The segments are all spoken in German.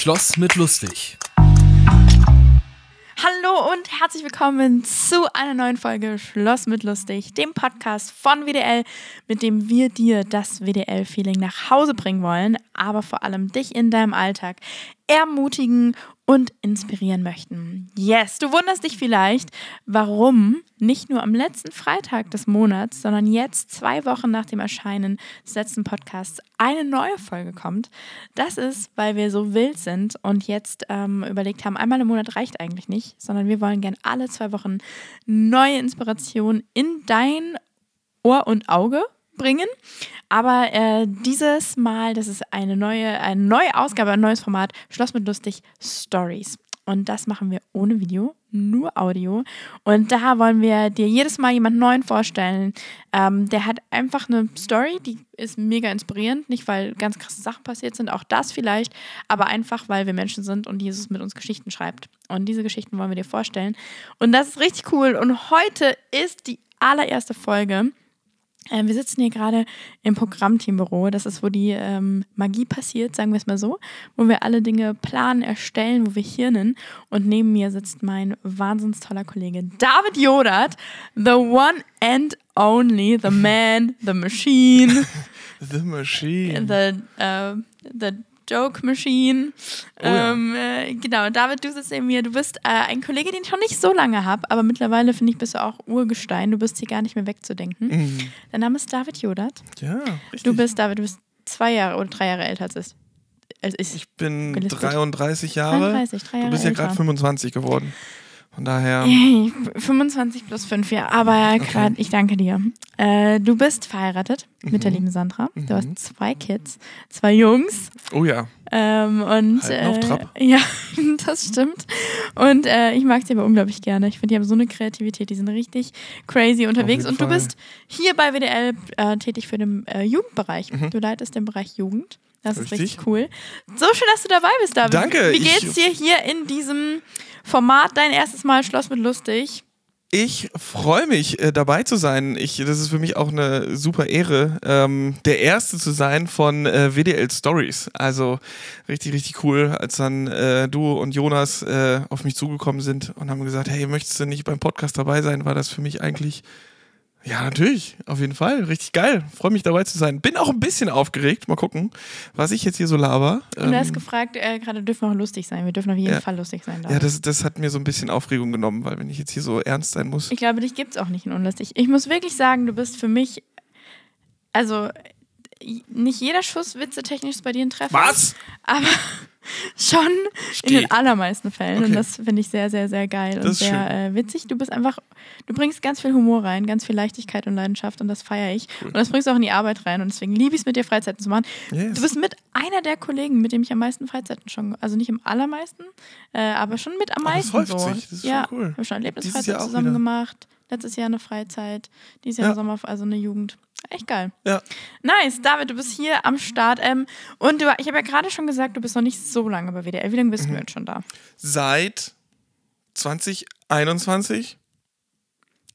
Schloss mit lustig. Hallo und herzlich willkommen zu einer neuen Folge Schloss mit lustig, dem Podcast von WDL, mit dem wir dir das WDL-Feeling nach Hause bringen wollen, aber vor allem dich in deinem Alltag ermutigen und inspirieren möchten. Yes, du wunderst dich vielleicht, warum nicht nur am letzten Freitag des Monats, sondern jetzt zwei Wochen nach dem Erscheinen des letzten Podcasts eine neue Folge kommt. Das ist, weil wir so wild sind und jetzt ähm, überlegt haben, einmal im Monat reicht eigentlich nicht, sondern wir wollen gern alle zwei Wochen neue Inspiration in dein Ohr und Auge bringen. Aber äh, dieses Mal, das ist eine neue, eine neue Ausgabe, ein neues Format, Schloss mit lustig Stories. Und das machen wir ohne Video, nur Audio. Und da wollen wir dir jedes Mal jemand Neuen vorstellen. Ähm, der hat einfach eine Story, die ist mega inspirierend. Nicht, weil ganz krasse Sachen passiert sind, auch das vielleicht, aber einfach, weil wir Menschen sind und Jesus mit uns Geschichten schreibt. Und diese Geschichten wollen wir dir vorstellen. Und das ist richtig cool. Und heute ist die allererste Folge ähm, wir sitzen hier gerade im Programmteambüro. Das ist, wo die ähm, Magie passiert, sagen wir es mal so, wo wir alle Dinge planen, erstellen, wo wir hirnen. Und neben mir sitzt mein wahnsinns toller Kollege David Jodat, the one and only, the man, the machine. the machine. The, uh, the Joke Machine. Oh ja. ähm, äh, genau, David, du sitzt neben mir. Du bist äh, ein Kollege, den ich schon nicht so lange habe, aber mittlerweile finde ich, bist du auch Urgestein. Du bist hier gar nicht mehr wegzudenken. Mhm. Dein Name ist David Jodat. Ja, richtig. Du bist, David, du bist zwei Jahre oder drei Jahre älter als ich. Als ich, ich bin gelistet. 33 Jahre. 33, drei Jahre du bist ja gerade 25 geworden. Von daher. 25 plus 5, ja. Aber gerade, okay. ich danke dir. Äh, du bist verheiratet mhm. mit der mhm. lieben Sandra. Du mhm. hast zwei Kids, zwei Jungs. Oh ja. Ähm, und Halten auf Trab. Äh, ja, das stimmt. Und äh, ich mag sie aber unglaublich gerne. Ich finde, die haben so eine Kreativität, die sind richtig crazy unterwegs. Und du Fall. bist hier bei WDL äh, tätig für den äh, Jugendbereich. Mhm. Du leitest den Bereich Jugend. Das richtig. ist richtig cool. So schön, dass du dabei bist, David. Danke. Wie geht's dir hier in diesem Format Dein erstes Mal Schloss mit Lustig? Ich freue mich, äh, dabei zu sein. Ich, das ist für mich auch eine super Ehre, ähm, der Erste zu sein von äh, WDL Stories. Also richtig, richtig cool, als dann äh, du und Jonas äh, auf mich zugekommen sind und haben gesagt, hey, möchtest du nicht beim Podcast dabei sein, war das für mich eigentlich ja, natürlich, auf jeden Fall. Richtig geil. Freue mich dabei zu sein. Bin auch ein bisschen aufgeregt. Mal gucken, was ich jetzt hier so laber. Und du hast ähm, gefragt, äh, gerade dürfen wir auch lustig sein. Wir dürfen auf jeden ja. Fall lustig sein. Ja, das, das hat mir so ein bisschen Aufregung genommen, weil wenn ich jetzt hier so ernst sein muss. Ich glaube, dich gibt es auch nicht in unlustig. Ich muss wirklich sagen, du bist für mich, also nicht jeder Schuss Witze technisch bei dir ein Treffer. Was? Aber schon Steht. in den allermeisten Fällen. Okay. Und das finde ich sehr, sehr, sehr geil das und sehr äh, witzig. Du bist einfach, du bringst ganz viel Humor rein, ganz viel Leichtigkeit und Leidenschaft und das feiere ich. Cool. Und das bringst du auch in die Arbeit rein und deswegen liebe ich es, mit dir Freizeiten zu machen. Yes. Du bist mit einer der Kollegen, mit dem ich am meisten Freizeiten schon, also nicht im allermeisten, äh, aber schon mit am meisten. Oh, das so. Sich. Das ist ja, schon cool. Wir haben schon Erlebnisfreizeit zusammen wieder. gemacht. Letztes Jahr eine Freizeit, dieses Jahr ja. Sommer, also eine Jugend. Echt geil. Ja. Nice, David, du bist hier am Start. Ähm, und du, ich habe ja gerade schon gesagt, du bist noch nicht so lange bei WDL. Wie lange bist mhm. du jetzt schon da? Seit 2021.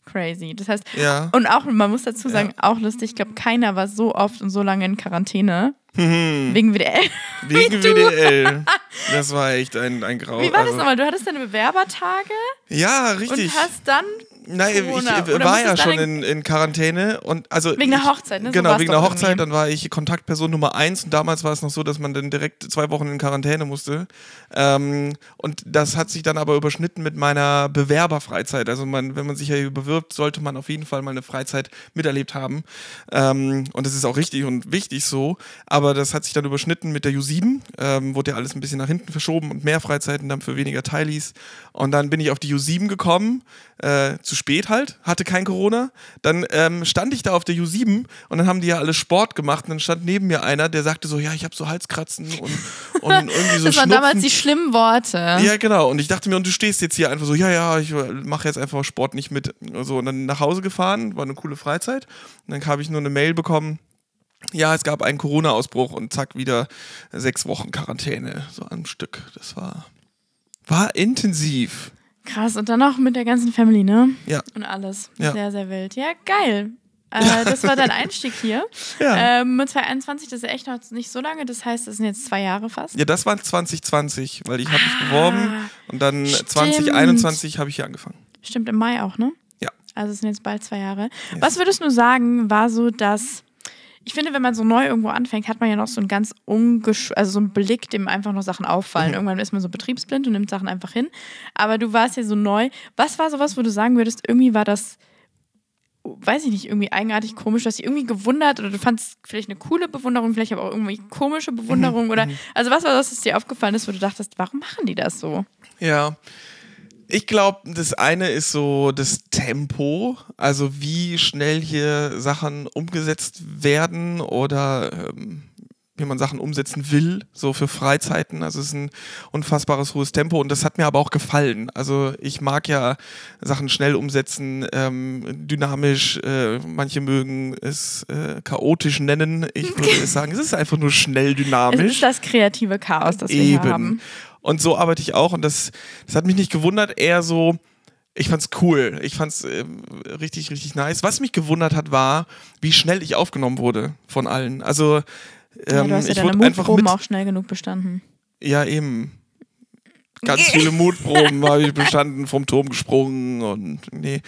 Crazy. Das heißt, ja. und auch, man muss dazu sagen, ja. auch lustig, ich glaube, keiner war so oft und so lange in Quarantäne. Mhm. Wegen WDL. Wegen WDL. Das war echt ein, ein Grau. Wie war das also nochmal? Du hattest deine Bewerbertage? Ja, richtig. Und hast dann Nein, ich, ich war ja schon in, in, Quarantäne und also wegen der Hochzeit, ne? So genau, wegen der Hochzeit. Irgendwie. Dann war ich Kontaktperson Nummer eins und damals war es noch so, dass man dann direkt zwei Wochen in Quarantäne musste. Ähm, und das hat sich dann aber überschnitten mit meiner Bewerberfreizeit. Also man, wenn man sich ja bewirbt, sollte man auf jeden Fall mal eine Freizeit miterlebt haben. Ähm, und das ist auch richtig und wichtig so. Aber das hat sich dann überschnitten mit der U7. Ähm, wurde ja alles ein bisschen nach hinten verschoben und mehr Freizeiten dann für weniger Teilis. Und dann bin ich auf die U7 gekommen, äh, zu spät halt, hatte kein Corona. Dann ähm, stand ich da auf der U7 und dann haben die ja alle Sport gemacht. Und dann stand neben mir einer, der sagte so, ja, ich habe so Halskratzen und, und irgendwie so Das waren damals die schlimmen Worte. Ja, genau. Und ich dachte mir, und du stehst jetzt hier einfach so, ja, ja, ich mache jetzt einfach Sport nicht mit. So, und dann nach Hause gefahren, war eine coole Freizeit. Und dann habe ich nur eine Mail bekommen, ja, es gab einen Corona-Ausbruch und zack, wieder sechs Wochen Quarantäne, so am Stück. Das war, war intensiv. Krass, und dann noch mit der ganzen Family, ne? Ja. Und alles. Ja. Sehr, sehr wild. Ja, geil. Äh, das war dein Einstieg hier. Ja. Ähm, 2021, das ist echt noch nicht so lange. Das heißt, das sind jetzt zwei Jahre fast. Ja, das war 2020, weil ich habe mich beworben und dann Ah, stimmt. 2021 habe ich hier angefangen. Stimmt, im Mai auch, ne? Ja. Also es sind jetzt bald zwei Jahre. Was würdest du sagen, war so das. Ich finde, wenn man so neu irgendwo anfängt, hat man ja noch so einen ganz ungesch also so einen Blick, dem einfach noch Sachen auffallen. Irgendwann ist man so betriebsblind und nimmt Sachen einfach hin. Aber du warst ja so neu. Was war sowas, wo du sagen würdest, irgendwie war das, weiß ich nicht, irgendwie eigenartig komisch, dass dich irgendwie gewundert oder du fandst vielleicht eine coole Bewunderung, vielleicht aber auch irgendwie komische Bewunderung oder also was war das, was dir aufgefallen ist, wo du dachtest, warum machen die das so? Ja. Ich glaube, das eine ist so das Tempo, also wie schnell hier Sachen umgesetzt werden oder ähm, wie man Sachen umsetzen will, so für Freizeiten. Also es ist ein unfassbares hohes Tempo und das hat mir aber auch gefallen. Also ich mag ja Sachen schnell umsetzen, ähm, dynamisch. Äh, manche mögen es äh, chaotisch nennen. Ich würde sagen, es ist einfach nur schnell Es dynamisch. ist das kreative Chaos, das wir hier haben. Und so arbeite ich auch und das, das hat mich nicht gewundert, eher so, ich fand's cool. Ich fand's äh, richtig, richtig nice. Was mich gewundert hat, war, wie schnell ich aufgenommen wurde von allen. Also Ja, ähm, du hast ja ich deine wurde einfach Mutproben auch schnell genug bestanden. Ja, eben. Ganz viele Mutproben habe ich bestanden, vom Turm gesprungen und nee.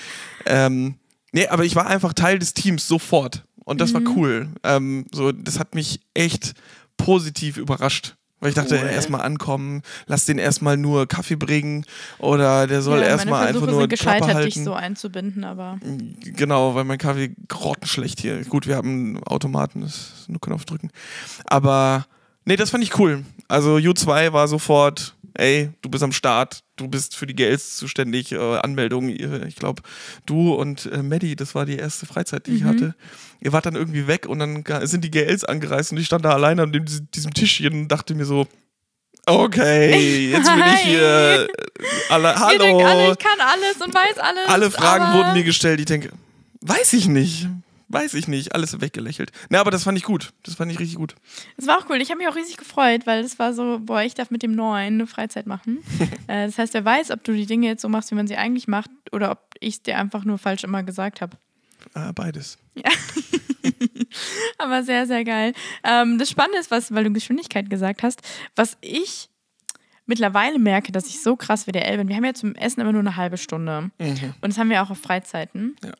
Ähm, nee, aber ich war einfach Teil des Teams sofort. Und das Mhm. war cool. Ähm, so, das hat mich echt positiv überrascht. Weil ich dachte, Cool. erstmal ankommen, lass den erstmal nur Kaffee bringen oder der soll ja, erstmal einfach nur sind Klappe gescheitert, halten. dich so einzubinden, aber Genau, weil mein Kaffee grottenschlecht hier. Gut, wir haben einen Automaten, das ist nur Knopf drücken. Aber nee, das fand ich cool. Also U2 war sofort, ey, du bist am Start, du bist für die GLs zuständig, äh, Anmeldung. Ihr- Ich glaube, du und äh, Maddie, das war die erste Freizeit, die ich Mhm. hatte. Ihr wart dann irgendwie weg und dann sind die GLs angereist und ich stand da alleine an dem, diesem Tischchen und dachte mir so, okay, jetzt bin ich hier. äh, Alle, hallo. alle, ich kann alles und weiß alles. Alle Fragen wurden mir gestellt. Ich denke, weiß ich nicht. Weiß ich nicht. Alles weggelächelt. Na, aber das fand ich gut. Das fand ich richtig gut. Es war auch cool. Ich habe mich auch riesig gefreut, weil das war so, boah, ich darf mit dem Neuen eine Freizeit machen. äh, das heißt, wer weiß, ob du die Dinge jetzt so machst, wie man sie eigentlich macht, oder ob ich es dir einfach nur falsch immer gesagt habe. Äh, beides. Aber sehr, sehr geil. Ähm, das Spannende ist, was, weil du Geschwindigkeit gesagt hast, was ich mittlerweile merke, dass ich so krass WDL bin. Wir haben ja zum Essen immer nur eine halbe Stunde. Und das haben wir auch auf Freizeiten. Ja.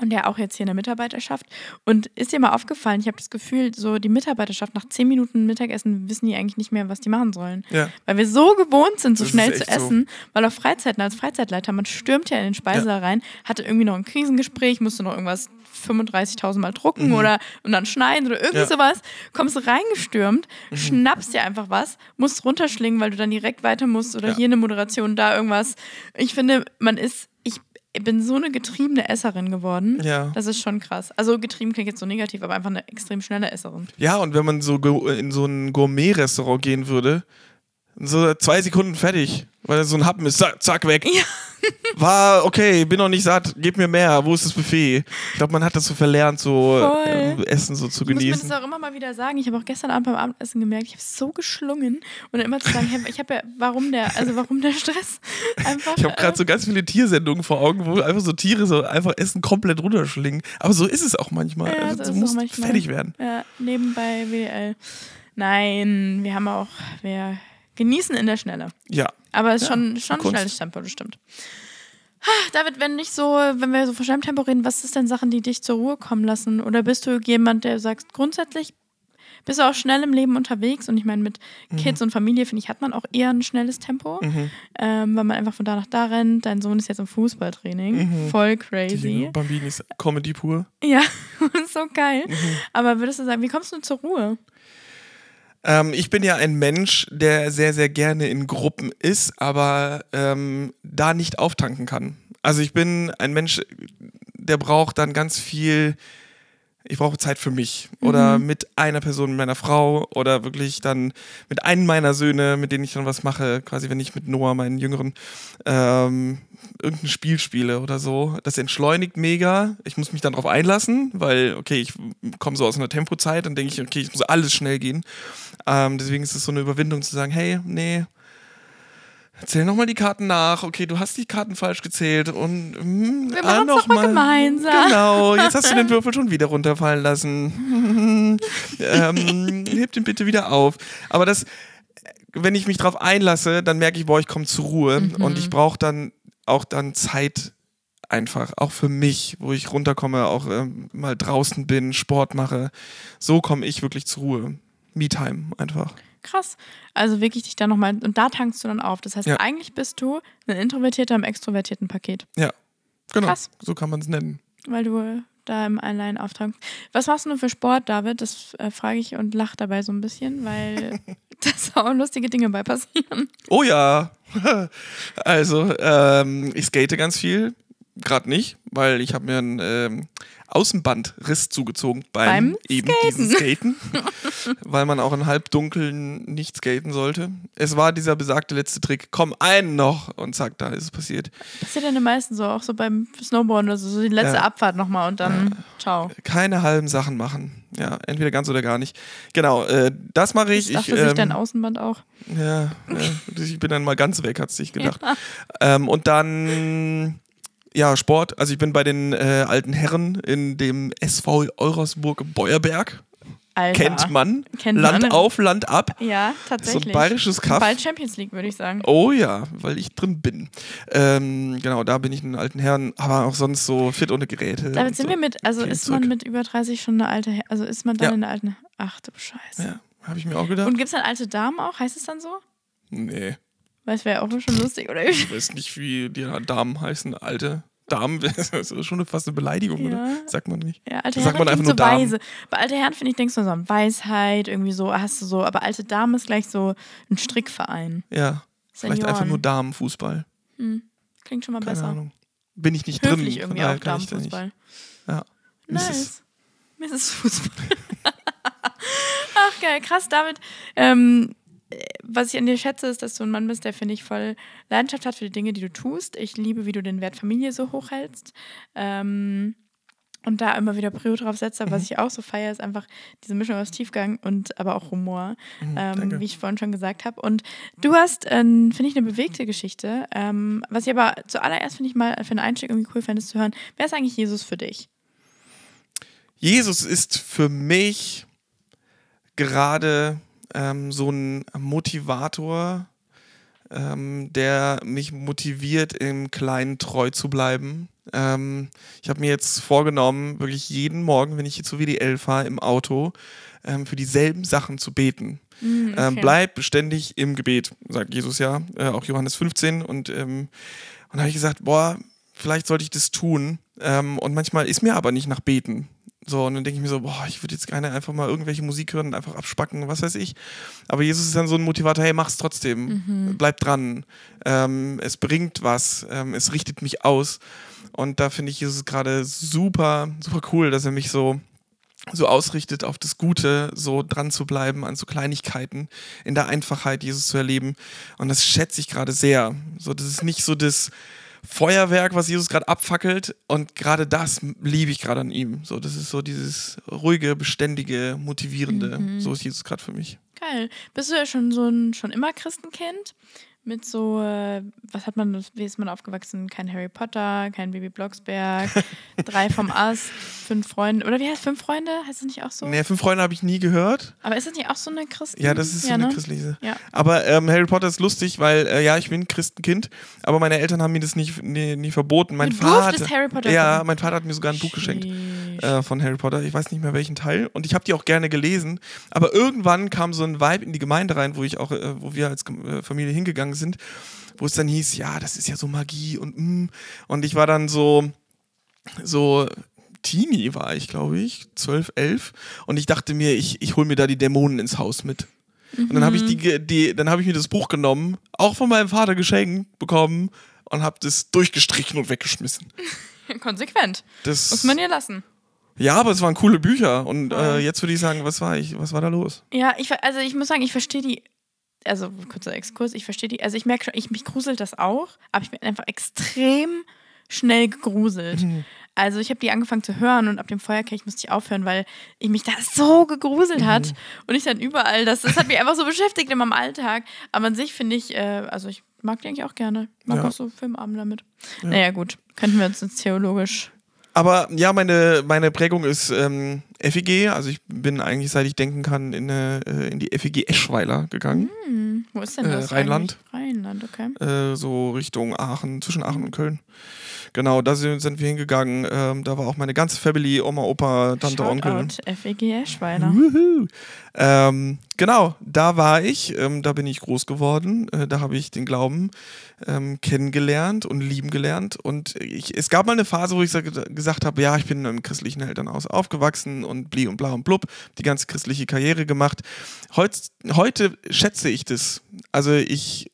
Und ja auch jetzt hier in der Mitarbeiterschaft. Und ist dir mal aufgefallen, ich habe das Gefühl, so die Mitarbeiterschaft nach zehn Minuten Mittagessen wissen die eigentlich nicht mehr, was die machen sollen. Ja. Weil wir so gewohnt sind, so Das schnell zu essen, weil auf Freizeiten als Freizeitleiter, man stürmt ja in den Speisesaal rein, hatte irgendwie noch ein Krisengespräch, musste noch irgendwas 35.000 Mal drucken oder und dann schneiden oder irgendwie Mhm. Ja. Mhm. sowas, kommst reingestürmt, schnappst dir einfach was, musst runterschlingen, weil du dann direkt weiter musst oder Ja. hier eine Moderation, da irgendwas. Ich finde, man ist, ich bin so eine getriebene Esserin geworden. Ja. Das ist schon krass. Also getrieben klingt jetzt so negativ, aber einfach eine extrem schnelle Esserin. Ja, und wenn man so in so ein Gourmet-Restaurant gehen würde, so zwei Sekunden fertig, weil so ein Happen ist, zack, zack weg. Ja. War okay, bin noch nicht satt, gib mir mehr, wo ist das Buffet? Ich glaube, man hat das so verlernt, so Voll. ähm, Essen so zu Ich muss mir genießen. das auch immer mal wieder sagen. Ich habe auch gestern Abend beim Abendessen gemerkt, ich habe so geschlungen und dann immer zu sagen, ich habe ja, warum der, also warum der Stress einfach. Ich habe gerade so ganz viele Tiersendungen vor Augen, wo einfach so Tiere so einfach Essen komplett runterschlingen. Aber so ist es auch manchmal. Ja, also, so du musst manchmal. fertig werden. äh, ja, nebenbei WL. Nein, wir haben auch, wir genießen in der Schnelle. Ja. Aber es ist Ja, schon, schon Kunst. schnelles Tempo, das stimmt. David, wenn nicht so, wenn wir so von schnellem Tempo reden, was ist denn Sachen, die dich zur Ruhe kommen lassen? Oder bist du jemand, der sagt, grundsätzlich bist du auch schnell im Leben unterwegs? Und ich meine, mit Mhm. Kids und Familie, finde ich, hat man auch eher ein schnelles Tempo, ähm, weil man einfach von da nach da rennt. Dein Sohn ist jetzt im Fußballtraining. Voll Die crazy. Bambinis Comedy pur. Ja, so geil. Mhm. Aber würdest du sagen, wie kommst du zur Ruhe? Ähm, ich bin ja ein Mensch, der sehr, sehr gerne in Gruppen ist, aber ähm, da nicht auftanken kann. Also ich bin ein Mensch, der braucht dann ganz viel, ich brauche Zeit für mich oder mit einer Person, mit meiner Frau oder wirklich dann mit einem meiner Söhne, mit denen ich dann was mache, quasi wenn ich mit Noah, meinen Jüngeren, ähm, irgendein Spiel spiele oder so. Das entschleunigt mega. Ich muss mich dann darauf einlassen, weil, okay, ich komme so aus einer Tempozeit und denke ich, okay, es muss alles schnell gehen. Ähm, deswegen ist es so eine Überwindung zu sagen, hey, nee, Zähl nochmal die Karten nach. Okay, du hast die Karten falsch gezählt. Und mm, Wir ah, machen's doch mal gemeinsam. Genau, jetzt hast du den Würfel schon wieder runterfallen lassen. ähm, heb den bitte wieder auf. Aber das, wenn ich mich drauf einlasse, dann merke ich, boah, ich komme zur Ruhe. Mhm. Und ich brauche dann auch dann Zeit einfach, auch für mich, wo ich runterkomme, auch ähm, mal draußen bin, Sport mache. So komme ich wirklich zur Ruhe. Me-Time einfach. Krass. Also wirklich dich da nochmal, und da tankst du dann auf. Das heißt, Ja. eigentlich bist du ein introvertierter im extrovertierten Paket, Ja, genau. Krass. So kann man es nennen. weil du da im Allein auftankst. Was machst du für Sport, David? Das äh, frage ich und lache dabei so ein bisschen, weil da auch lustige Dinge bei passieren. Oh ja. Also, ähm, ich skate ganz viel. Gerade nicht, weil ich habe mir einen ähm, Außenbandriss zugezogen beim, Beim eben diesem Skaten. weil man auch im Halbdunkeln nicht skaten sollte. Es war dieser besagte letzte Trick. Komm, einen noch. Und zack, da ist es passiert. Passiert ja den meisten so, auch so beim Snowboarden oder so, so die letzte Ja. Abfahrt nochmal und dann ciao. Keine halben Sachen machen. Ja, entweder ganz oder gar nicht. Genau, äh, das mache ich. Ich dachte ich, sich ähm, dein Außenband auch. Ja, ja, ich bin dann mal ganz weg, hat sich gedacht. Ähm, und dann, ja, Sport. Also ich bin bei den äh, alten Herren in dem SV Eurasburg Beuerberg. Alter. Kennt man. Kennt Land man. auf, Land ab. Ja, So tatsächlich. ein bayerisches Kaff. Bald Champions League, würde ich sagen. Oh ja, weil ich drin bin. Ähm, genau, da bin ich in den alten Herren, aber auch sonst so fit ohne Geräte. Damit sind so. wir mit, also Viel ist man zurück. mit über 30 schon eine alte, Her- also ist man dann Ja. in der alten, ach du Scheiße. Ja, habe ich mir auch gedacht. Und gibt es dann alte Damen auch? Heißt es dann so? nee, Weil es wäre auch schon lustig, oder? ich weiß nicht, wie die Damen heißen. Alte Damen, das ist schon fast eine Beleidigung, oder? Ja. Sagt man nicht. Ja, alte Da sagt Herren man einfach nur so Damen. weise. Bei alte Herren finde ich, denkst du so an Weisheit, irgendwie so, hast du so, aber alte Dame ist gleich so ein Strickverein. Ja, vielleicht einfach Senioren. nur Damenfußball. Klingt schon mal Keine besser. Ahnung. Bin ich nicht Höflich drin. irgendwie auch Damenfußball. Ja. Nice. Mrs. Fußball. Ach geil, krass, David. Ähm, äh, was ich an dir schätze, ist, dass du ein Mann bist, der, finde ich, voll Leidenschaft hat für die Dinge, die du tust. Ich liebe, wie du den Wert Familie so hochhältst. Ähm, und da immer wieder Prio drauf setzt. Mhm. Aber was ich auch so feiere, ist einfach diese Mischung aus Tiefgang und aber auch Humor, ähm, Mhm, danke. wie ich vorhin schon gesagt habe. Und du hast, ähm, finde ich, eine bewegte Geschichte. Ähm, was ich aber zuallererst, finde ich mal, für einen Einstieg irgendwie cool fände, ist zu hören, wer ist eigentlich Jesus für dich? Jesus ist für mich gerade ähm, so ein Motivator, ähm, der mich motiviert, im Kleinen treu zu bleiben. Ähm, ich habe mir jetzt vorgenommen, wirklich jeden Morgen, wenn ich hier zu WDL fahre, im Auto, ähm, für dieselben Sachen zu beten. Hm, Ähm, okay. bleib beständig im Gebet, sagt Jesus ja, äh, auch Johannes 15. Und, ähm, und da habe ich gesagt, boah, vielleicht sollte ich das tun. Ähm, und manchmal ist mir aber nicht nach Beten. So, und dann denke ich mir so, boah, ich würde jetzt gerne einfach mal irgendwelche Musik hören und einfach abspacken, was weiß ich. Aber Jesus ist dann so ein Motivator, hey, mach's trotzdem, bleib dran. Ähm, es bringt was, ähm, es richtet mich aus. Und da finde ich Jesus gerade super, super cool, dass er mich so so ausrichtet auf das Gute, so dran zu bleiben an so Kleinigkeiten, in der Einfachheit Jesus zu erleben. Und das schätze ich gerade sehr. So, das ist nicht so das Feuerwerk, was Jesus gerade abfackelt. Und gerade das liebe ich gerade an ihm. So, das ist so dieses ruhige, beständige, motivierende. So ist Jesus gerade für mich. Geil. Bist du ja schon so ein schon immer Christenkind? Mit so, äh, was hat man, wie ist man aufgewachsen? Kein Harry Potter, kein Baby Blocksberg, drei vom Ast, fünf Freunde. Oder wie heißt fünf Freunde? Heißt es nicht auch so? Nee, fünf Freunde habe ich nie gehört. Aber ist das nicht auch so eine Christen? Ja, das ist so ja, eine ne? christliche. Ja. Aber ähm, Harry Potter ist lustig, weil, äh, ja, ich bin Christenkind, aber meine Eltern haben mir das nicht, nie, nie verboten. Mein Du Vater. Harry Potter Ja, mein Vater hat mir sogar ein Buch geschenkt. Äh, von Harry Potter. Ich weiß nicht mehr welchen Teil. Und ich habe die auch gerne gelesen. Aber irgendwann kam so ein Vibe in die Gemeinde rein, wo ich auch, äh, wo wir als äh, Familie hingegangen sind, wo es dann hieß, ja, das ist ja so Magie und mm. und ich war dann so, so Teenie war ich, glaube ich, 12, 11. Und ich dachte mir, ich, ich hole mir da die Dämonen ins Haus mit. Und dann habe ich die, ge- die, dann habe ich mir das Buch genommen, auch von meinem Vater geschenkt bekommen und habe das durchgestrichen und weggeschmissen. Konsequent. Das, Muss man ihr lassen. Ja, aber es waren coole Bücher und äh, jetzt würde ich sagen, was war ich, was war da los? Ja, ich, also ich muss sagen, ich verstehe die, also kurzer Exkurs, ich verstehe die, also ich merke schon, ich, mich gruselt das auch, aber ich bin einfach extrem schnell gegruselt. Mhm. Also ich habe die angefangen zu hören und ab dem Feuerkelch musste ich aufhören, weil ich mich da so gegruselt hat Mhm. und ich dann überall, das, das hat mich einfach so beschäftigt in meinem Alltag. Aber an sich finde ich, äh, also ich mag die eigentlich auch gerne. Mag Ja. auch so Filmabend damit. Naja, gut. Könnten wir uns jetzt theologisch. Aber ja, meine, meine Prägung ist ähm, FEG. Also ich bin eigentlich, seit ich denken kann, in, eine, äh, in die FEG Eschweiler gegangen. Hm, wo ist denn Äh, das? Rheinland. eigentlich? Rheinland, okay. Äh, so Richtung Aachen, zwischen Aachen und Köln. Genau, da sind, sind wir hingegangen. Ähm, da war auch meine ganze Family, Oma, Opa, Tante, Onkel. Shoutout FEG Eschweiler. Ähm, genau, da war ich, ähm, da bin ich groß geworden, äh, da habe ich den Glauben ähm, kennengelernt und lieben gelernt. Und ich, es gab mal eine Phase, wo ich sa- gesagt habe, ja, ich bin im christlichen Elternhaus aufgewachsen und bli und bla und blub, die ganze christliche Karriere gemacht. Heutz, heute schätze ich das. Also ich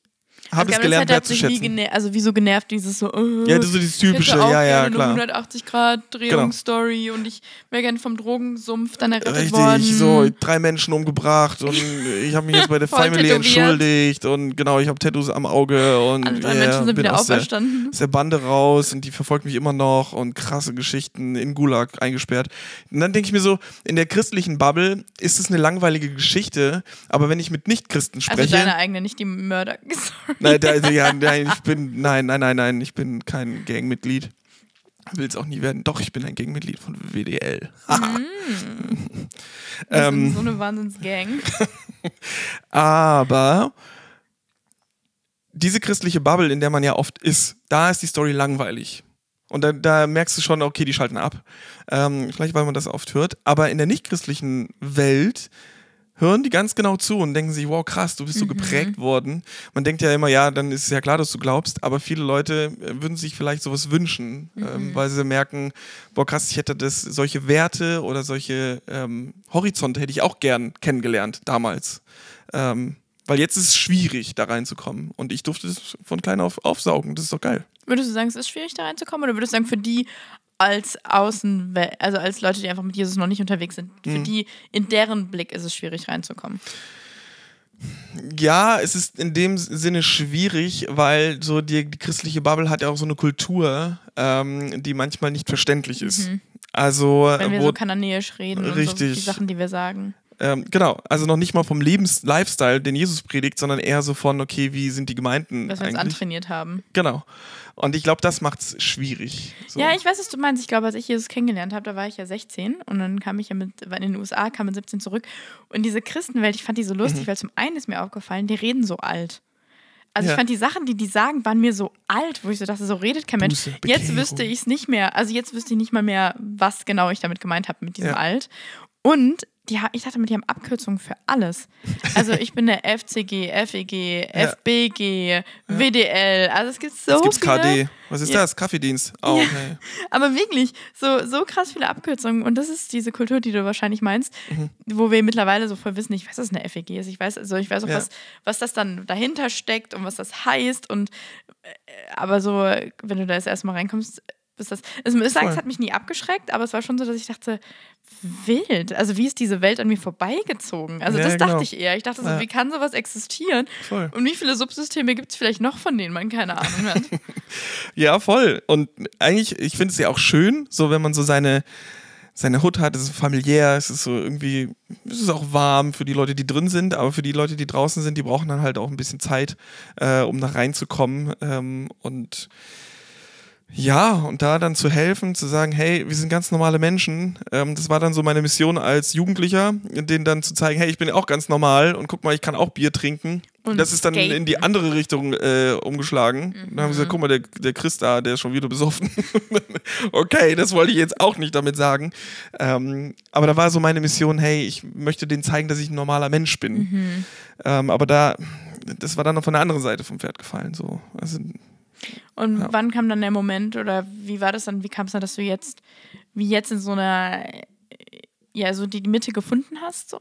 habe es Also, gelernt, nie wertzuschätzen. also wie so genervt, dieses so, äh, Ja, das ist so dieses typische, ja, ja, klar. Eine 180 Grad Drehungsstory und ich wäre gerne vom Drogensumpf dann errettet Richtig, worden. so drei Menschen umgebracht und ich habe mich jetzt bei der Family entschuldigt und genau, ich habe Tattoos am Auge und Alle drei ja, Menschen sind wieder aus der, auferstanden. aus der Bande raus und die verfolgt mich immer noch und krasse Geschichten in Gulag eingesperrt. Und dann denke ich mir so, in der christlichen Bubble ist es eine langweilige Geschichte, aber wenn ich mit Nichtchristen Also spreche, deine eigene, nicht die Mörder. Sorry. Nein, also, ja, nein, ich bin, nein, nein, nein, nein, ich bin kein Gangmitglied. Will es auch nie werden. Doch, ich bin ein Gangmitglied von WDL. Wir Ähm. so eine Wahnsinnsgang. Aber diese christliche Bubble, in der man ja oft ist, da ist die Story langweilig. Und da, da merkst du schon, okay, die schalten ab. Ähm, vielleicht, weil man das oft hört. Aber in der nichtchristlichen Welt hören die ganz genau zu und denken sich, wow, krass, du bist so geprägt worden. Man denkt ja immer, ja, dann ist es ja klar, dass du glaubst, aber viele Leute äh, würden sich vielleicht sowas wünschen, ähm, weil sie merken, boah, krass, ich hätte das, solche Werte oder solche ähm, Horizonte hätte ich auch gern kennengelernt damals. Ähm, weil jetzt ist es schwierig, da reinzukommen. Und ich durfte das von klein auf aufsaugen. Das ist doch geil. Würdest du sagen, es ist schwierig da reinzukommen oder würdest du sagen, für die als Außenwelt, also als Leute, die einfach mit Jesus noch nicht unterwegs sind, Mhm. für die in deren Blick ist es schwierig reinzukommen? Ja, es ist in dem Sinne schwierig, weil so die, die christliche Bubble hat ja auch so eine Kultur, ähm, die manchmal nicht verständlich ist. Also, Mhm. Wenn wir wo, so kananäisch reden und so Richtig. die Sachen, die wir sagen. ähm, genau, also noch nicht mal vom Lebens-Lifestyle, den Jesus predigt, sondern eher so von, okay, wie sind die Gemeinden Was wir uns antrainiert haben. Genau. Und ich glaube, das macht es schwierig. So. Ja, ich weiß, was du meinst. Ich glaube, als ich Jesus kennengelernt habe, da war ich ja 16 und dann kam ich ja mit, in den USA, kam mit 17 zurück. Und diese Christenwelt, ich fand die so lustig, Mhm. weil zum einen ist mir aufgefallen, die reden so alt. Also Ja. ich fand die Sachen, die die sagen, waren mir so alt, wo ich so dachte, so redet kein Mensch. Jetzt wüsste ich es nicht mehr. Also jetzt wüsste ich nicht mal mehr, was genau ich damit gemeint habe mit diesem Ja. alt. Und die, ich dachte mir, die haben Abkürzungen für alles. Also ich bin der FCG, FEG, Ja. FBG, WDL. Also es gibt so Jetzt gibt's viele. KD. Was ist Ja. das? Kaffeedienst. Oh, okay. Aber wirklich, so, so krass viele Abkürzungen. Und das ist diese Kultur, die du wahrscheinlich meinst, Mhm. wo wir mittlerweile so voll wissen, ich weiß, was eine FEG ist. Ich weiß, also ich weiß auch, Ja. was, was das dann dahinter steckt und was das heißt. Und äh, aber so, wenn du da jetzt erstmal reinkommst, ist das. Es muss sagen, es hat mich nie abgeschreckt, aber es war schon so, dass ich dachte, wild. Also wie ist diese Welt an mir vorbeigezogen? Also Ja, das dachte genau. ich eher. Ich dachte so, Ja. wie kann sowas existieren? Voll. Und wie viele Subsysteme gibt es vielleicht noch, von denen man keine Ahnung hat? Ja, voll. Und eigentlich, ich finde es ja auch schön, so wenn man so seine, seine Hut hat, es ist familiär, es ist so irgendwie, es ist auch warm für die Leute, die drin sind, aber für die Leute, die draußen sind, die brauchen dann halt auch ein bisschen Zeit, äh, um da reinzukommen. Ähm, und ja, und da dann zu helfen, zu sagen, hey, wir sind ganz normale Menschen. Ähm, das war dann so meine Mission als Jugendlicher, denen dann zu zeigen, hey, ich bin auch ganz normal und guck mal, ich kann auch Bier trinken. Und das ist dann skaten. in die andere Richtung äh, umgeschlagen. Dann haben sie gesagt, guck mal, der, der Chris da, der ist schon wieder besoffen. okay, das wollte ich jetzt auch nicht damit sagen. Ähm, aber da war so meine Mission, hey, ich möchte denen zeigen, dass ich ein normaler Mensch bin. Ähm, aber da, das war dann noch von der anderen Seite vom Pferd gefallen. So. Also, Und Ja. wann kam dann der Moment oder wie war das dann, wie kam es dann, dass du jetzt, wie jetzt in so einer, äh, ja, so die Mitte gefunden hast, so?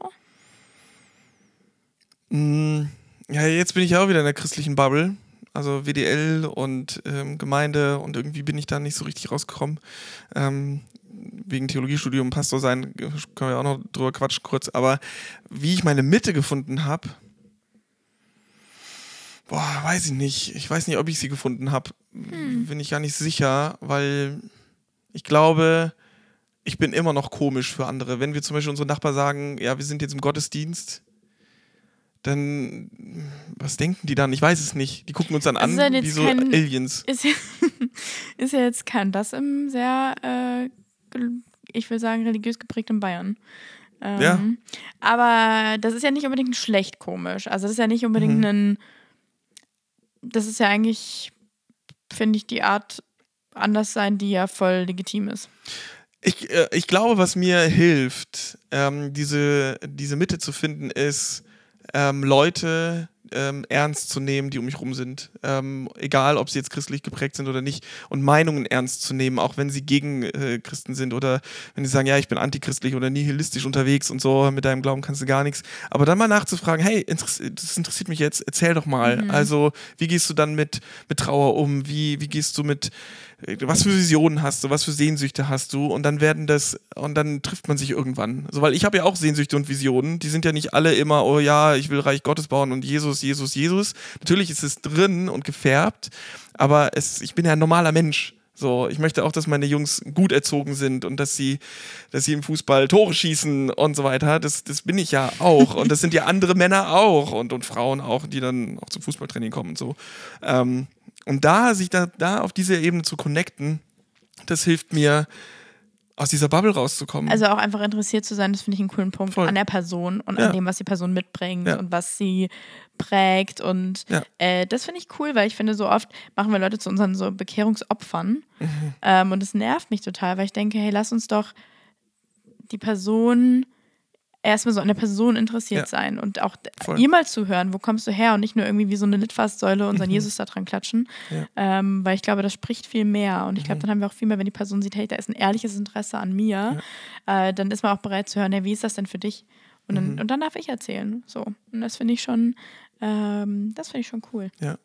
mh, ja, jetzt bin ich ja auch wieder in der christlichen Bubble. Also WDL und ähm, Gemeinde und irgendwie bin ich da nicht so richtig rausgekommen. Ähm, wegen Theologiestudium, Pastor sein, können wir auch noch drüber quatschen kurz. Aber wie ich meine Mitte gefunden habe, boah, weiß ich nicht. Ich weiß nicht, ob ich sie gefunden habe. Bin ich gar nicht sicher, weil ich glaube, ich bin immer noch komisch für andere. Wenn wir zum Beispiel unsere Nachbarn sagen, ja, wir sind jetzt im Gottesdienst, dann was denken die dann? Ich weiß es nicht. Die gucken uns dann Also an ist ja wie jetzt so kein- Aliens. Ist ja, ist ja jetzt kein das im sehr, äh, ich will sagen, religiös geprägten Bayern. Ähm, Ja. Aber das ist ja nicht unbedingt schlecht komisch. Also das ist ja nicht unbedingt Mhm. ein. Das ist ja eigentlich, finde ich, die Art anders sein, die ja voll legitim ist. Ich, äh, ich glaube, was mir hilft, ähm, diese, diese Mitte zu finden, ist, ähm, Leute ähm, ernst zu nehmen, die um mich rum sind. Ähm, egal, ob sie jetzt christlich geprägt sind oder nicht. Und Meinungen ernst zu nehmen, auch wenn sie gegen äh, Christen sind oder wenn sie sagen, ja, ich bin antichristlich oder nihilistisch unterwegs und so, mit deinem Glauben kannst du gar nichts. Aber dann mal nachzufragen, hey, das interessiert mich jetzt, erzähl doch mal. Mhm. Also, wie gehst du dann mit, mit Trauer um? Wie, wie gehst du mit, was für Visionen hast du, was für Sehnsüchte hast du? Und dann werden das, und dann trifft man sich irgendwann. So, weil ich habe ja auch Sehnsüchte und Visionen. Die sind ja nicht alle immer, oh ja, ich will Reich Gottes bauen und Jesus, Jesus, Jesus. Natürlich ist es drin und gefärbt, aber es, ich bin ja ein normaler Mensch. So, ich möchte auch, dass meine Jungs gut erzogen sind und dass sie, dass sie im Fußball Tore schießen und so weiter. Das, das bin ich ja auch. Und das sind ja andere Männer auch und, und Frauen auch, die dann auch zum Fußballtraining kommen und so. Ähm, und da, sich da, da auf dieser Ebene zu connecten, das hilft mir, aus dieser Bubble rauszukommen. Also auch einfach interessiert zu sein, das finde ich einen coolen Punkt Voll. an der Person und Ja. an dem, was die Person mitbringt Ja. und was sie prägt. Und Ja. äh, das finde ich cool, weil ich finde, so oft machen wir Leute zu unseren so Bekehrungsopfern. Mhm. Ähm, und es nervt mich total, weil ich denke, hey, lass uns doch die Person erstmal so an der Person interessiert Ja. sein und auch Voll. ihr mal zuhören, wo kommst du her und nicht nur irgendwie wie so eine Litfaßsäule unseren Jesus da dran klatschen, Mhm. Ja. Mhm. ähm, weil ich glaube, das spricht viel mehr und ich glaube, dann haben wir auch viel mehr, wenn die Person sieht, hey, da ist ein ehrliches Interesse an mir, äh, dann ist man auch bereit zu hören, hey, wie ist das denn für dich? Und dann, Mhm. und dann darf ich erzählen, so und das finde ich schon, ähm, das finde ich schon cool. Ja.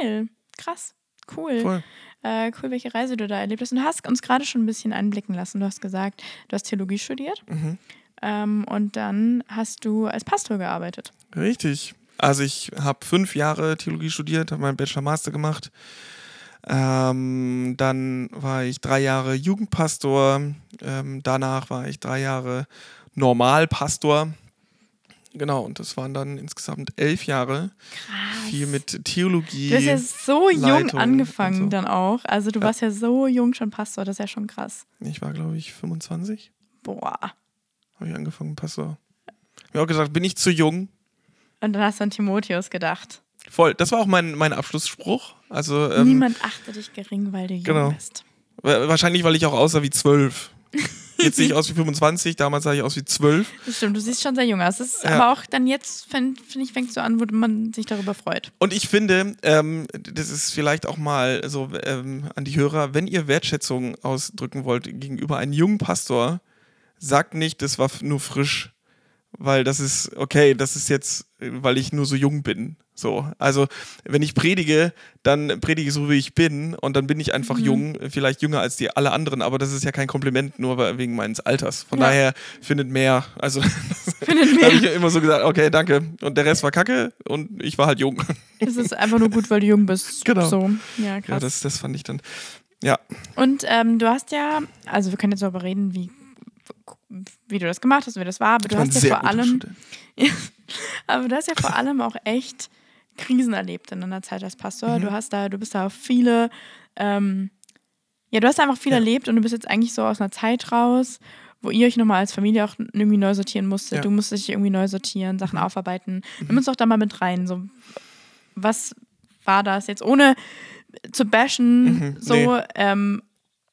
Geil, krass, cool. Voll. Äh, cool, welche Reise du da erlebt hast. Und du hast uns gerade schon ein bisschen einblicken lassen. Du hast gesagt, du hast Theologie studiert Mhm. Ähm, und dann hast du als Pastor gearbeitet. Richtig. Also ich habe fünf Jahre Theologie studiert, habe meinen Bachelor Master gemacht. Ähm, dann war ich drei Jahre Jugendpastor. Ähm, danach war ich drei Jahre Normalpastor. Genau, und das waren dann insgesamt elf Jahre. Krass. Viel mit Theologie. Du hast ja so jung Leitung angefangen so. dann auch. Also du Ja. warst ja so jung schon Pastor, das ist ja schon krass. Ich war, glaube ich, 25. Boah. Habe ich angefangen, Pastor. Ich habe auch gesagt, bin ich zu jung? Und dann hast du an Timotheus gedacht. Voll. Das war auch mein, mein Abschlussspruch. Also ähm, Niemand achte dich gering, weil du jung genau. bist. wa- wahrscheinlich, weil ich auch aussah wie zwölf. Jetzt sehe ich aus wie 25, damals sah ich aus wie 12. Das stimmt, du siehst schon sehr jung aus. Das ist Ja. aber auch dann jetzt, finde find ich, fängt so an, wo man sich darüber freut. Und ich finde, ähm, das ist vielleicht auch mal so ähm, an die Hörer, wenn ihr Wertschätzung ausdrücken wollt gegenüber einem jungen Pastor, sagt nicht, das war nur frisch, weil das ist, okay, das ist jetzt, weil ich nur so jung bin. So, also wenn ich predige, dann predige ich so, wie ich bin und dann bin ich einfach jung, vielleicht jünger als die alle anderen, aber das ist ja kein Kompliment, nur wegen meines Alters. Von Ja. daher findet mehr, also Findet habe ich ja immer so gesagt, okay, danke. Und der Rest war kacke und ich war halt jung. Es ist einfach nur gut, weil du jung bist. Genau. So. Ja, Ja, krass. das, das fand ich dann. Ja, Und ähm, du hast ja, also wir können jetzt darüber reden, wie, wie du das gemacht hast, wie das war, aber du hast ja vor allem, aber du hast ja vor allem auch echt Krisen erlebt in deiner Zeit als Pastor. Mhm. Du hast da, du bist da auf viele, ähm, ja, du hast einfach viel Ja. erlebt und du bist jetzt eigentlich so aus einer Zeit raus, wo ihr euch nochmal als Familie auch irgendwie neu sortieren musstet. Ja. Mhm. Du musstest dich irgendwie neu sortieren, Sachen aufarbeiten. Nimm uns doch da mal mit rein. So, was war das jetzt, ohne zu bashen, Mhm, so, nee. ähm,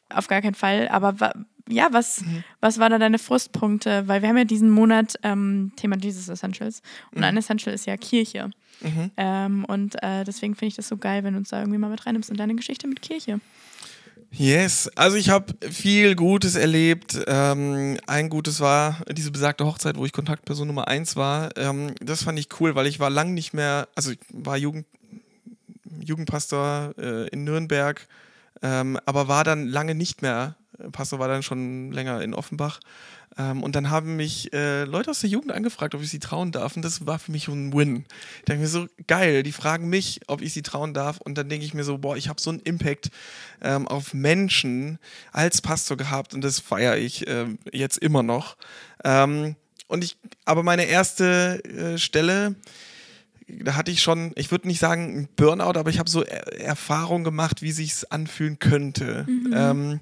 auf gar keinen Fall. Aber ja, was, Mhm. was war da deine Frustpunkte? Weil wir haben ja diesen Monat ähm, Thema Jesus Essentials. Und Mhm. ein Essential ist ja Kirche. Mhm. Ähm, und äh, deswegen finde ich das so geil, wenn du uns da irgendwie mal mit reinnimmst in deine Geschichte mit Kirche. Yes, also ich habe viel Gutes erlebt. Ähm, ein Gutes war diese besagte Hochzeit, wo ich Kontaktperson Nummer eins war. Ähm, das fand ich cool, weil ich war lang nicht mehr, also ich war Jugend, Jugendpastor äh, in Nürnberg, ähm, aber war dann lange nicht mehr. Pastor war dann schon länger in Offenbach. Ähm, und dann haben mich äh, Leute aus der Jugend angefragt, ob ich sie trauen darf. Und das war für mich ein Win. Ich denke mir so, geil, die fragen mich, ob ich sie trauen darf. Und dann denke ich mir so, boah, ich habe so einen Impact ähm, auf Menschen als Pastor gehabt. Und das feiere ich ähm, jetzt immer noch. Ähm, und ich, aber meine erste äh, Stelle da hatte ich schon, ich würde nicht sagen Burnout, aber ich habe so er Erfahrung gemacht, wie sich's anfühlen könnte. Mhm. Ähm,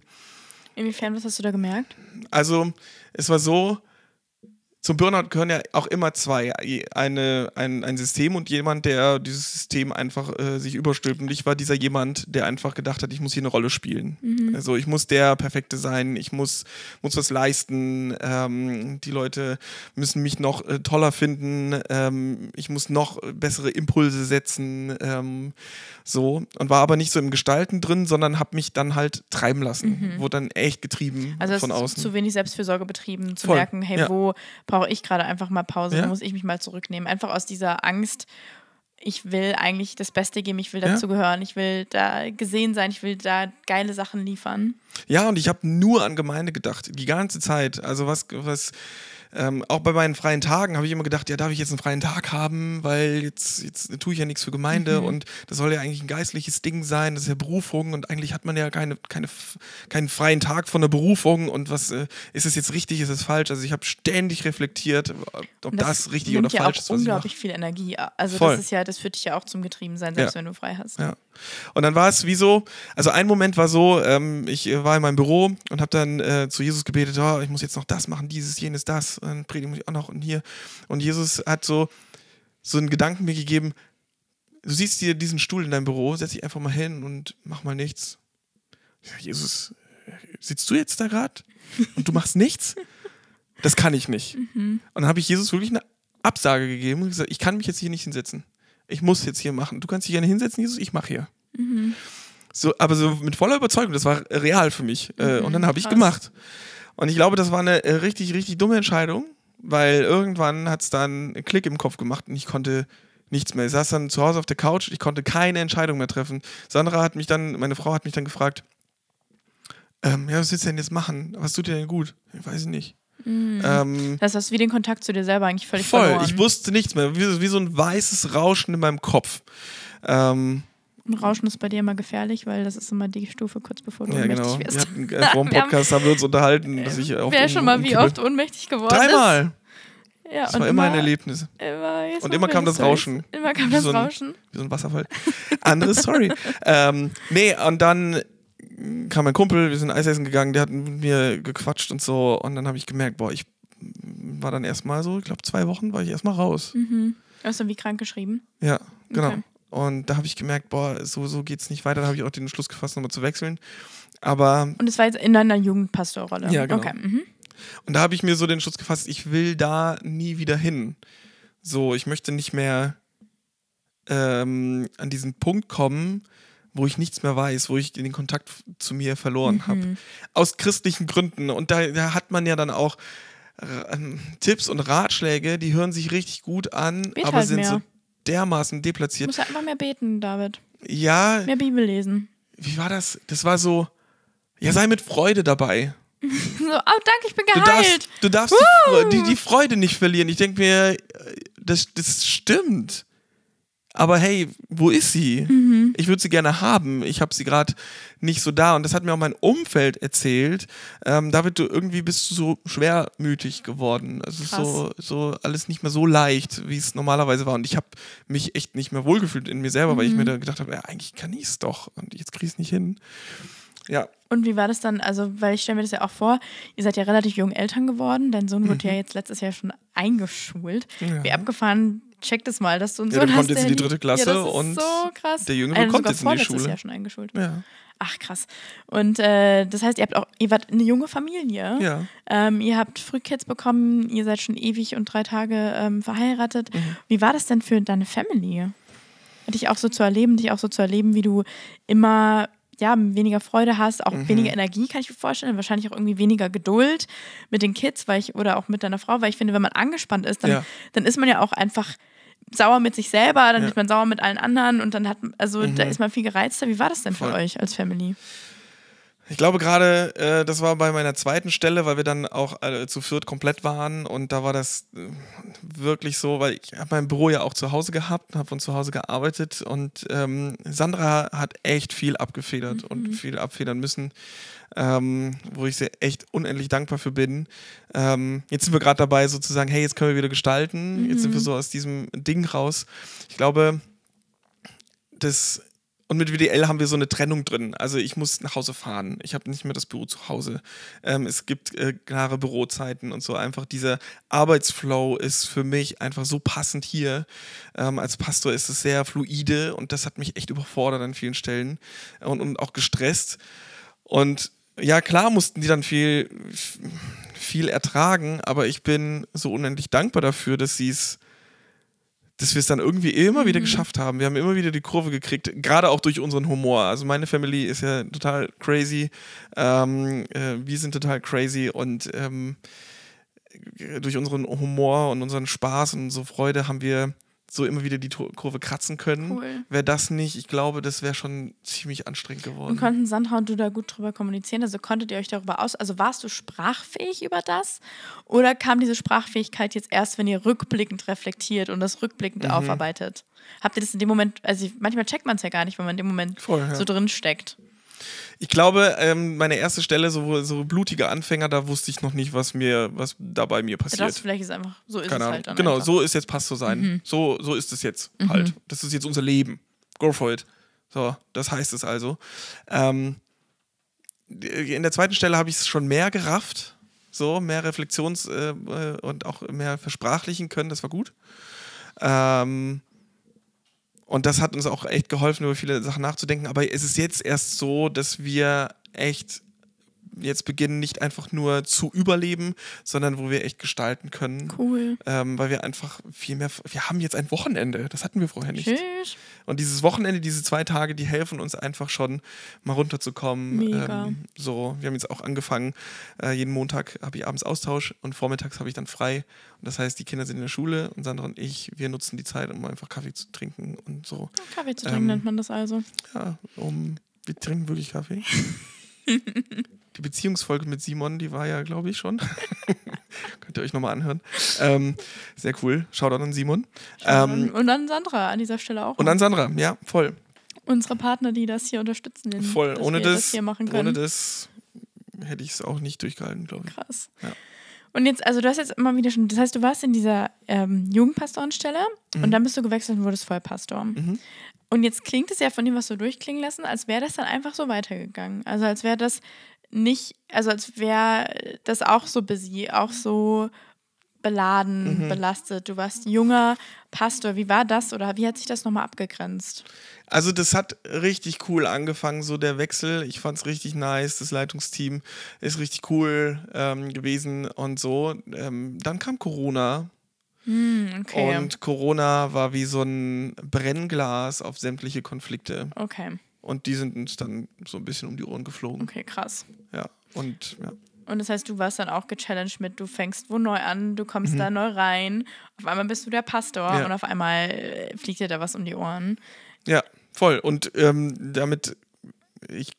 Inwiefern, was hast du da gemerkt? also es war so, zum Burnout gehören ja auch immer zwei. Eine, ein, ein System und jemand, der dieses System einfach äh, sich überstülpt. Und ich war dieser jemand, der einfach gedacht hat, ich muss hier eine Rolle spielen. Also ich muss der Perfekte sein, ich muss, muss was leisten, ähm, die Leute müssen mich noch äh, toller finden, ähm, ich muss noch bessere Impulse setzen. Ähm, so. Und war aber nicht so im Gestalten drin, sondern habe mich dann halt treiben lassen. Wurde dann echt getrieben Also von außen. zu wenig Selbstfürsorge betrieben, zu Voll, merken, hey, ja. wo brauche ich gerade einfach mal Pause, Ja. muss ich mich mal zurücknehmen. Einfach aus dieser Angst, ich will eigentlich das Beste geben, ich will Ja. dazugehören, ich will da gesehen sein, ich will da geile Sachen liefern. Ja, und ich habe nur an Gemeinde gedacht, die ganze Zeit. Also was, was ähm, auch bei meinen freien Tagen habe ich immer gedacht, ja, darf ich jetzt einen freien Tag haben, weil jetzt, jetzt tue ich ja nichts für Gemeinde und das soll ja eigentlich ein geistliches Ding sein, das ist ja Berufung und eigentlich hat man ja keine, keine, keinen freien Tag von der Berufung und was äh, ist es jetzt richtig, ist es falsch? Also ich habe ständig reflektiert, ob Und das, richtig oder ja falsch auch ist, ich mache. unglaublich viel Energie. Also Voll. das ist ja, das führt dich ja auch zum Getriebensein, selbst Ja. wenn du frei hast. Ja. Und dann war es wie so, also ein Moment war so, ähm, ich äh, war in meinem Büro und habe dann äh, zu Jesus gebetet, oh, ich muss jetzt noch das machen, dieses, jenes, das, und dann predige ich auch noch und hier. Und Jesus hat so, so einen Gedanken mir gegeben, du siehst dir diesen Stuhl in deinem Büro, setz dich einfach mal hin und mach mal nichts. Ich sag, Jesus, sitzt du jetzt da gerade und du machst nichts? Das kann ich nicht. Und dann habe ich Jesus wirklich eine Absage gegeben und gesagt, ich kann mich jetzt hier nicht hinsetzen. Ich muss jetzt hier machen. Du kannst dich gerne hinsetzen, Jesus, ich mache hier. So, aber so mit voller Überzeugung, das war real für mich. Äh, und dann habe ich krass. gemacht. Und ich glaube, das war eine äh, richtig, richtig dumme Entscheidung, weil irgendwann hat es dann einen Klick im Kopf gemacht und ich konnte nichts mehr. Ich saß dann zu Hause auf der Couch, ich konnte keine Entscheidung mehr treffen. Sandra hat mich dann, meine Frau hat mich dann gefragt, ähm, ja, was willst du denn jetzt machen? Was tut dir denn gut? Ich weiß nicht. Ähm, Das hast du wie den Kontakt zu dir selber eigentlich völlig voll, verloren. ich wusste nichts mehr. Wie, wie so ein weißes Rauschen in meinem Kopf. Ähm, Und Rauschen ist bei dir immer gefährlich, weil das ist immer die Stufe kurz bevor du ja, ohnmächtig genau. wirst. Wir hatten, äh, vor dem Podcast haben wir uns unterhalten, dass ich oft Wer schon mal wie oft ohnmächtig geworden Dreimal. ist. Ja, Das war immer ein Erlebnis. Immer, Und immer kam das Storys. Rauschen. Immer kam Wie das so ein- Rauschen. Wie so ein Wasserfall. Andere Story. ähm, nee, und dann kam mein Kumpel, wir sind Eis essen gegangen, der hat mit mir gequatscht und so. Und dann habe ich gemerkt, boah, ich war dann erstmal so, ich glaube, zwei Wochen war ich erstmal raus. Mhm. Hast du wie krank geschrieben? Ja, genau. Okay. Und da habe ich gemerkt, boah, so, so geht's nicht weiter. Da habe ich auch den Entschluss gefasst, nochmal zu wechseln. Aber, Und es war jetzt in deiner Jugendpastorrolle. Ja, genau. Okay. Mhm. und da habe ich mir so den Entschluss gefasst, ich will da nie wieder hin. So, ich möchte nicht mehr ähm, an diesen Punkt kommen, wo ich nichts mehr weiß, wo ich den Kontakt zu mir verloren Mhm. habe. Aus christlichen Gründen. Und da, da hat man ja dann auch äh, ähm, Tipps und Ratschläge, die hören sich richtig gut an, Bet aber halt sind mehr. so dermaßen Du deplatziert. musst halt einfach mehr beten, David. Ja, Mehr Bibel lesen. wie war das? Das war so, ja, sei mit Freude dabei. So, oh, danke, ich bin Du geheilt. darfst, du darfst die, die, die Freude nicht verlieren. Ich denke mir, äh, das, das stimmt. Aber hey, wo ist sie? Mhm. Ich würde sie gerne haben. Ich habe sie gerade nicht so da. Und das hat mir auch mein Umfeld erzählt. Ähm, David, du irgendwie bist du so schwermütig geworden. Also Krass. so, so alles nicht mehr so leicht, wie es normalerweise war. Und ich habe mich echt nicht mehr wohlgefühlt in mir selber, weil Mhm. ich mir da gedacht habe, ja, eigentlich kann ich es doch. Und jetzt kriege ich es nicht hin. Ja, Und wie war das dann? Also, weil ich stelle mir das ja auch vor, ihr seid ja relativ jung Eltern geworden. Dein Sohn wurde ja jetzt letztes Jahr schon eingeschult. Mhm. Ja. Wie abgefahren, check das mal, dass du einen Ja, Sohn der kommt jetzt in die dritte Klasse ja, und so der Jüngere Einer kommt jetzt in die Schule. Jahr schon eingeschult. ja, Ach krass. Und äh, das heißt, ihr habt auch, ihr wart eine junge Familie. ja. Ähm, ihr habt Frühkids bekommen, ihr seid schon ewig und drei Tage ähm, verheiratet. Mhm. Wie war das denn für deine Family? Dich auch so zu erleben, dich auch so zu erleben, wie du immer ja, weniger Freude hast, auch Mhm. weniger Energie, kann ich mir vorstellen, wahrscheinlich auch irgendwie weniger Geduld mit den Kids, weil ich, oder auch mit deiner Frau, weil ich finde, wenn man angespannt ist, dann, Ja. dann ist man ja auch einfach sauer mit sich selber, dann Ja. ist man sauer mit allen anderen und dann hat, also da Mhm. ist man viel gereizter. Wie war das denn für Voll. euch als Family? Ich glaube gerade, äh, das war bei meiner zweiten Stelle, weil wir dann auch äh, zu viert komplett waren und da war das äh, wirklich so, weil ich habe mein Büro ja auch zu Hause gehabt, habe von zu Hause gearbeitet und ähm, Sandra hat echt viel abgefedert und viel abfedern müssen. Ähm, wo ich sehr echt unendlich dankbar für bin. Ähm, jetzt sind wir gerade dabei, sozusagen, hey, jetzt können wir wieder gestalten. Jetzt sind wir so aus diesem Ding raus. Ich glaube, das und mit WDL haben wir so eine Trennung drin. Also ich muss nach Hause fahren. Ich habe nicht mehr das Büro zu Hause. Ähm, es gibt äh, klare Bürozeiten und so. Einfach dieser Arbeitsflow ist für mich einfach so passend hier. Ähm, als Pastor ist es sehr fluide und das hat mich echt überfordert an vielen Stellen und, und auch gestresst. Und ja, klar mussten die dann viel, viel ertragen, aber ich bin so unendlich dankbar dafür, dass sie es dass wir es dann irgendwie immer wieder mhm. geschafft haben. Wir haben immer wieder die Kurve gekriegt, gerade auch durch unseren Humor. Also meine Family ist ja total crazy. Ähm, äh, wir sind total crazy und ähm, durch unseren Humor und unseren Spaß und so Freude haben wir so immer wieder die Kurve kratzen können. Cool. Wäre das nicht, ich glaube, das wäre schon ziemlich anstrengend geworden. Und konnten Sandra und du da gut drüber kommunizieren? Also konntet ihr euch darüber aus, also warst du sprachfähig über das? Oder kam diese Sprachfähigkeit jetzt erst, wenn ihr rückblickend reflektiert und das rückblickend mhm. aufarbeitet? Habt ihr das in dem Moment, also manchmal checkt man es ja gar nicht, wenn man in dem Moment Voll, ja. so drin steckt. Ich glaube, ähm, meine erste Stelle, so, so blutige Anfänger, da wusste ich noch nicht, was mir, was da bei mir passiert. Das vielleicht ist einfach, so ist Keine es Ahnung. halt dann Genau, einfach. so ist jetzt passt zu sein. Mhm. So, so ist es jetzt mhm. halt. Das ist jetzt unser Leben. Go for it. So, das heißt es also. Ähm, in der zweiten Stelle habe ich es schon mehr gerafft. So, mehr Reflexions- äh, und auch mehr versprachlichen können, das war gut. Ähm, und das hat uns auch echt geholfen, über viele Sachen nachzudenken. Aber es ist jetzt erst so, dass wir echt jetzt beginnen, nicht einfach nur zu überleben, sondern wo wir echt gestalten können. Cool. Ähm, weil wir einfach viel mehr, wir haben jetzt ein Wochenende, das hatten wir vorher nicht. Tschüss. Und dieses Wochenende, diese zwei Tage, die helfen uns einfach schon, mal runterzukommen. Mega. Ähm, so, wir haben jetzt auch angefangen, äh, jeden Montag habe ich abends Austausch und vormittags habe ich dann frei. Und das heißt, die Kinder sind in der Schule und Sandra und ich, wir nutzen die Zeit, um einfach Kaffee zu trinken und so. Kaffee zu trinken ähm, nennt man das also. Ja, um, wir trinken wirklich Kaffee. Die Beziehungsfolge mit Simon, die war ja, glaube ich, schon. Könnt ihr euch nochmal anhören. Ähm, sehr cool. Shoutout an Simon. Ähm, und an Sandra an dieser Stelle auch. Und an Sandra, ja, voll. Unsere Partner, die das hier unterstützen. Den, voll. Ohne das, das, hier machen können. ohne das hätte ich es auch nicht durchgehalten, glaube ich. Krass. Ja. Und jetzt, also du hast jetzt immer wieder schon, das heißt, du warst in dieser ähm, Jugendpastorenstelle mhm. und dann bist du gewechselt und wurdest Vollpastor. Mhm. Und jetzt klingt es ja von dem, was du durchklingen lassen, als wäre das dann einfach so weitergegangen. Also als wäre das nicht, also als wäre das auch so busy, auch so beladen, mhm. belastet. Du warst junger Pastor. Wie war das oder wie hat sich das nochmal abgegrenzt? Also das hat richtig cool angefangen, so der Wechsel. Ich fand es richtig nice. Das Leitungsteam ist richtig cool ähm, gewesen und so. Ähm, dann kam Corona. Hm, okay. Und Corona war wie so ein Brennglas auf sämtliche Konflikte. Okay. Und die sind uns dann so ein bisschen um die Ohren geflogen. Okay, krass. Ja, und ja. Und das heißt, du warst dann auch gechallenged mit, du fängst wo neu an, du kommst mhm. da neu rein, auf einmal bist du der Pastor ja. und auf einmal äh, fliegt dir da was um die Ohren. Ja, voll. Und ähm, damit ich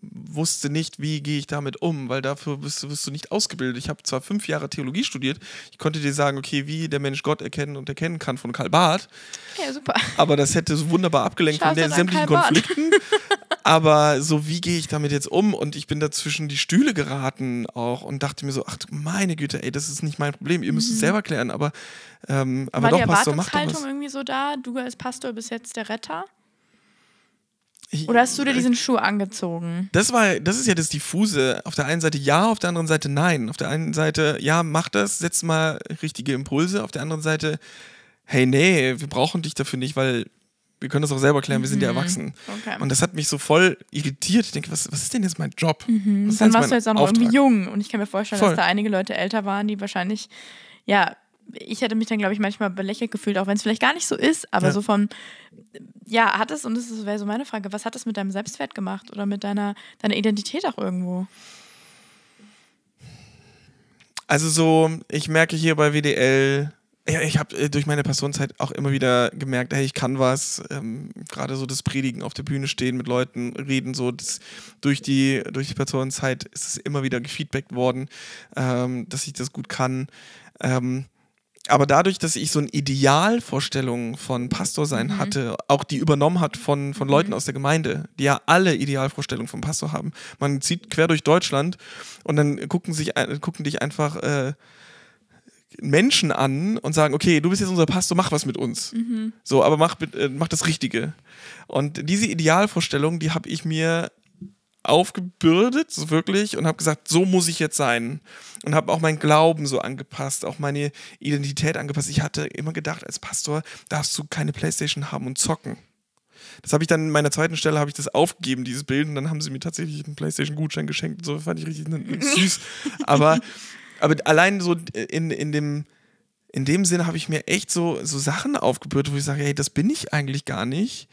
wusste nicht, wie gehe ich damit um, weil dafür bist du, wirst du nicht ausgebildet. Ich habe zwar fünf Jahre Theologie studiert, ich konnte dir sagen, okay, wie der Mensch Gott erkennen und erkennen kann von Karl Barth. Ja, super. Aber das hätte so wunderbar abgelenkt Schaust von den sämtlichen Konflikten. Aber so, wie gehe ich damit jetzt um? Und ich bin da zwischen die Stühle geraten auch und dachte mir so, ach meine Güte, ey, das ist nicht mein Problem, ihr müsst mhm. es selber klären, aber, ähm, aber War doch, die Pastor, macht doch was. irgendwie so da? Du als Pastor bist jetzt der Retter? Oder hast du dir diesen Schuh angezogen? Das war, das ist ja das Diffuse. Auf der einen Seite ja, auf der anderen Seite nein. Auf der einen Seite, ja, mach das, setz mal richtige Impulse. Auf der anderen Seite, hey, nee, wir brauchen dich dafür nicht, weil wir können das auch selber klären, wir sind ja mhm. erwachsen. Okay. Und das hat mich so voll irritiert. Ich denke, was, was ist denn jetzt mein Job? Mhm. Dann warst du jetzt auch noch irgendwie jung. Und ich kann mir vorstellen, voll. dass da einige Leute älter waren, die wahrscheinlich, ja, ich hätte mich dann, glaube ich, manchmal belächelt gefühlt, auch wenn es vielleicht gar nicht so ist, aber ja. so von, ja, hat es, und das wäre so meine Frage, was hat es mit deinem Selbstwert gemacht oder mit deiner, deiner Identität auch irgendwo? Also so, ich merke hier bei WDL, ja, ich habe äh, durch meine Personenzeit auch immer wieder gemerkt, hey, ich kann was. Ähm, Gerade so das Predigen auf der Bühne stehen, mit Leuten reden, so das, durch die durch die Personenzeit ist es immer wieder gefeedbackt worden, ähm, dass ich das gut kann. Ähm, aber dadurch, dass ich so eine Idealvorstellung von Pastor sein Mhm. hatte, auch die übernommen hat von, von Leuten aus der Gemeinde, die ja alle Idealvorstellungen vom Pastor haben. Man zieht quer durch Deutschland und dann gucken, sich, gucken dich einfach äh, Menschen an und sagen, okay, du bist jetzt unser Pastor, mach was mit uns. Mhm. So, aber mach, äh, mach das Richtige. Und diese Idealvorstellung, die habe ich mir aufgebürdet, so wirklich, und habe gesagt, so muss ich jetzt sein. Und habe auch meinen Glauben so angepasst, auch meine Identität angepasst. Ich hatte immer gedacht, als Pastor darfst du keine Playstation haben und zocken. Das habe ich dann in meiner zweiten Stelle habe ich das aufgegeben, dieses Bild, und dann haben sie mir tatsächlich einen PlayStation-Gutschein geschenkt. So fand ich richtig süß. aber, aber allein so in, in dem in dem Sinne habe ich mir echt so, so Sachen aufgebürdet, wo ich sage, hey, das bin ich eigentlich gar nicht.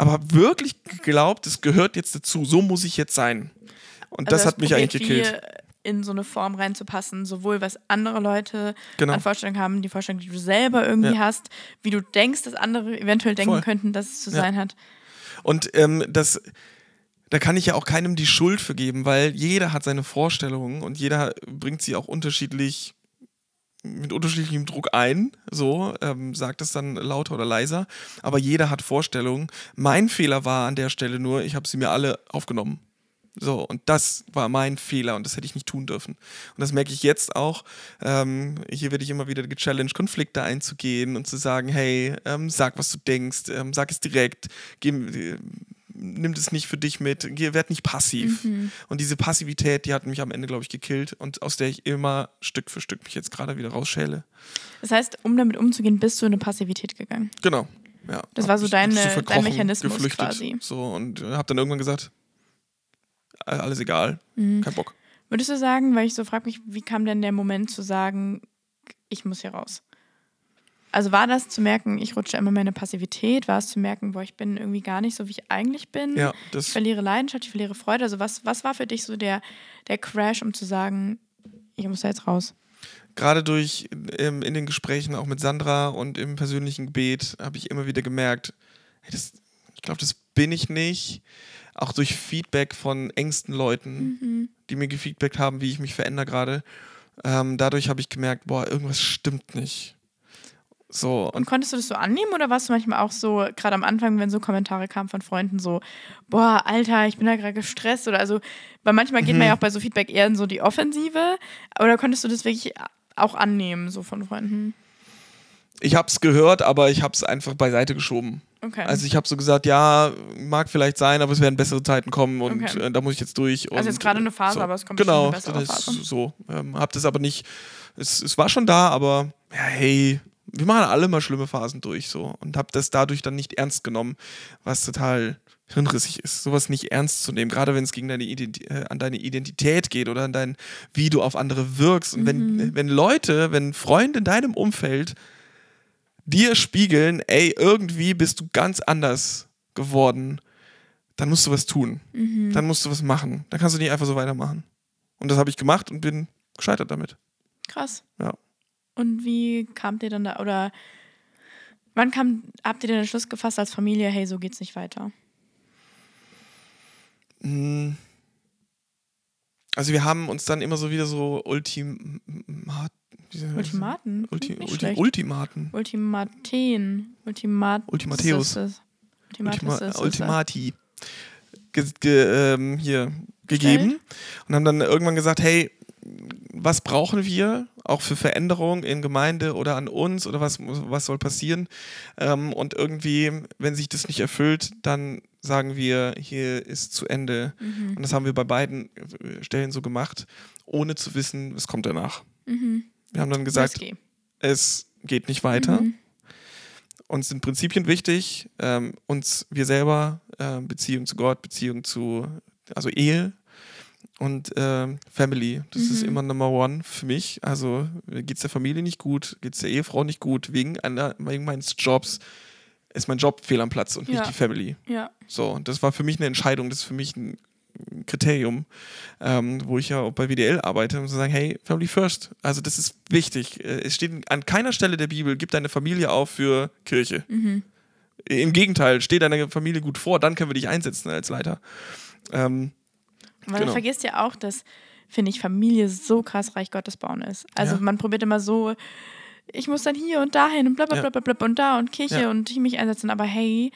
Aber habe wirklich geglaubt, es gehört jetzt dazu. So muss ich jetzt sein. Und Also das hat mich eigentlich gekillt. in so eine Form reinzupassen, sowohl was andere Leute Genau. an Vorstellungen haben, die Vorstellung, die du selber irgendwie Ja. hast, wie du denkst, dass andere eventuell denken Voll. könnten, dass es zu Ja. sein hat. Und ähm, das, da kann ich ja auch keinem die Schuld für geben, weil jeder hat seine Vorstellungen und jeder bringt sie auch unterschiedlich mit unterschiedlichem Druck ein, so ähm, sagt es dann lauter oder leiser, aber jeder hat Vorstellungen. Mein Fehler war an der Stelle nur, ich habe sie mir alle aufgenommen. So, und das war mein Fehler und das hätte ich nicht tun dürfen. Und das merke ich jetzt auch. Ähm, hier werde ich immer wieder gechallenged, Konflikte einzugehen und zu sagen, hey, ähm, sag, was du denkst, ähm, sag es direkt, geh, äh, nimm das nicht für dich mit, werd nicht passiv. Und diese Passivität, die hat mich am Ende, glaube ich, gekillt und aus der ich immer Stück für Stück mich jetzt gerade wieder rausschäle. Das heißt, um damit umzugehen, bist du in eine Passivität gegangen. Genau. Ja, Das Hab war so deine- verkrochen, dein Mechanismus quasi. So, und habe dann irgendwann gesagt, äh, alles egal, Mhm. kein Bock. Würdest du sagen, weil ich so frage mich, wie kam denn der Moment zu sagen, ich muss hier raus? Also war das zu merken, ich rutsche immer mehr in eine Passivität? War es zu merken, boah, ich bin irgendwie gar nicht so, wie ich eigentlich bin? Ja, Ich verliere Leidenschaft, ich verliere Freude. Also was, was war für dich so der, der Crash, um zu sagen, ich muss da jetzt raus? gerade durch ähm, in den Gesprächen auch mit Sandra und im persönlichen Gebet habe ich immer wieder gemerkt, hey, das, ich glaube, das bin ich nicht. Auch durch Feedback von engsten Leuten, die mir gefeedbackt haben, wie ich mich verändere gerade. Ähm, dadurch habe ich gemerkt, boah, irgendwas stimmt nicht. So, Und konntest du das so annehmen oder warst du manchmal auch so, gerade am Anfang, wenn so Kommentare kamen von Freunden, so, boah, Alter, ich bin da gerade gestresst oder also, weil manchmal geht man Mhm. ja auch bei so Feedback eher in so die Offensive, oder konntest du das wirklich auch annehmen, so von Freunden? ich habe es gehört, aber ich habe es einfach beiseite geschoben. Okay. Also ich habe so gesagt, ja, mag vielleicht sein, aber es werden bessere Zeiten kommen und Okay. äh, da muss ich jetzt durch. Also jetzt gerade eine Phase, so. aber es kommt genau, eine bessere das Phase. ist so. Ähm, hab das aber nicht. Es, es war schon da, aber ja, hey, wir machen alle mal schlimme Phasen durch so und habe das dadurch dann nicht ernst genommen, was total hirnrissig ist, sowas nicht ernst zu nehmen, gerade wenn es gegen deine Identi äh, an deine Identität geht oder an dein, wie du auf andere wirkst. Und Mhm. wenn, wenn Leute, wenn Freunde in deinem Umfeld dir spiegeln, ey, irgendwie bist du ganz anders geworden, dann musst du was tun. Mhm. Dann musst du was machen. Dann kannst du nicht einfach so weitermachen. Und das habe ich gemacht und bin gescheitert damit. Krass. Ja. Und wie kamt ihr dann da, oder wann kam, habt ihr den Schluss gefasst als Familie, hey, so geht's nicht weiter? Mm. Also wir haben uns dann immer so wieder so das? Ultimaten? Ulti, Ulti. Ultimaten. Ultimaten. Ultimat. Ultimateus. Ultima. Ultimati ge, ge, ähm, hier gegeben und haben dann irgendwann gesagt, hey, was brauchen wir auch für Veränderung in Gemeinde oder an uns oder was, was soll passieren? Ähm, und irgendwie, wenn sich das nicht erfüllt, dann sagen wir, hier ist zu Ende. Mhm. Und das haben wir bei beiden äh, Stellen so gemacht, ohne zu wissen, was kommt danach. Mhm. Wir haben dann gesagt, es geht nicht weiter. Mhm. Uns sind Prinzipien wichtig, ähm, uns, wir selber, äh, Beziehung zu Gott, Beziehung zu, also Ehe und ähm, Family. Das ist Mhm. immer Number One für mich. Also geht es der Familie nicht gut, geht es der Ehefrau nicht gut, wegen, einer, wegen meines Jobs ist mein Job fehl am Platz und Ja. nicht die Family. Ja. So, und das war für mich eine Entscheidung, das ist für mich ein Kriterium, ähm, wo ich ja auch bei WDL arbeite, um zu sagen, hey, Family First. Also das ist wichtig. Äh, Es steht an keiner Stelle der Bibel, gib deine Familie auf für Kirche. Mhm. Im Gegenteil, steh deiner Familie gut vor, dann können wir dich einsetzen als Leiter. Ähm, Weil Genau. du vergisst ja auch, dass, finde ich, Familie so krass Reich Gottes bauen ist. Also Ja. man probiert immer so ich muss dann hier und dahin und bla bla Ja. bla bla bla und da und Kirche Ja. und mich einsetzen. Aber hey,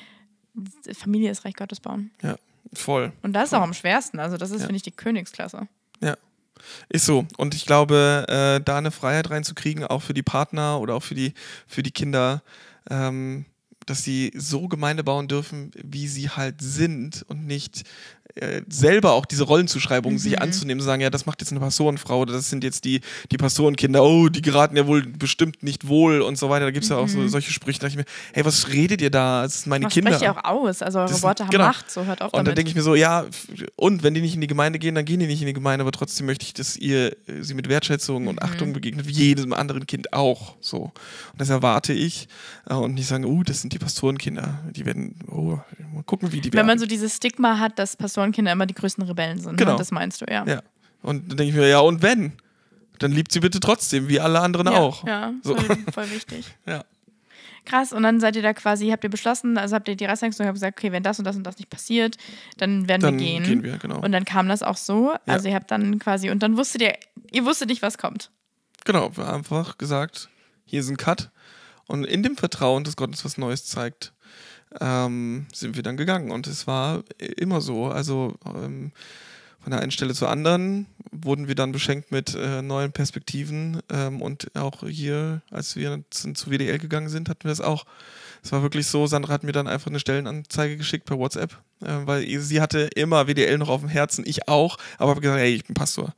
Familie ist Reich Gottes bauen. Ja, voll. Und das ist auch am schwersten. Also das ist, finde ich, die Königsklasse. Ja. Ist so. Und ich glaube, äh, da eine Freiheit reinzukriegen, auch für die Partner oder auch für die, für die Kinder, ähm, dass sie so Gemeinde bauen dürfen, wie sie halt sind und nicht äh, selber auch diese Rollenzuschreibung sich anzunehmen, zu sagen, ja, das macht jetzt eine Pastorenfrau oder das sind jetzt die, die Pastorenkinder, oh, die geraten ja wohl bestimmt nicht wohl und so weiter. Da gibt es ja auch so, solche Sprüche, da dachte ich mir, hey, was redet ihr da? Das sind meine Man Kinder. spricht ja auch aus. Also eure Worte haben genau. Macht. So hört auf Und damit. denke ich mir so, ja, und wenn die nicht in die Gemeinde gehen, dann gehen die nicht in die Gemeinde, aber trotzdem möchte ich, dass ihr äh, sie mit Wertschätzung und Achtung begegnet, wie jedem anderen Kind auch. So. Und das erwarte ich. Äh, und nicht sagen, oh, das sind die Pastorenkinder. Die werden, oh, mal gucken, wie die Wenn man werden. so dieses Stigma hat, dass Pastorenkinder immer die größten Rebellen sind. Genau. Ne? Das meinst du, ja. ja. Und dann denke ich mir, ja, und wenn? Dann liebt sie bitte trotzdem, wie alle anderen ja, auch. Ja, So. voll, voll wichtig. Ja. Krass, und dann seid ihr da quasi, habt ihr beschlossen, also habt ihr die Reißleistung habt gesagt, okay, wenn das und das und das nicht passiert, dann werden Dann wir gehen. gehen wir, genau. Und dann kam das auch so. Also ihr habt dann quasi, und dann wusstet ihr, ihr wusstet nicht, was kommt. Genau, wir haben einfach gesagt, hier ist ein Cut. Und in dem Vertrauen, dass Gott uns was Neues zeigt, ähm, sind wir dann gegangen. Und es war immer so. Also ähm, von der einen Stelle zur anderen wurden wir dann beschenkt mit äh, neuen Perspektiven. Ähm, und auch hier, als wir zu, zu WDL gegangen sind, hatten wir das auch. Es war wirklich so, Sandra hat mir dann einfach eine Stellenanzeige geschickt per WhatsApp, äh, weil sie hatte immer WDL noch auf dem Herzen, ich auch, aber habe gesagt, hey, ich bin Pastor.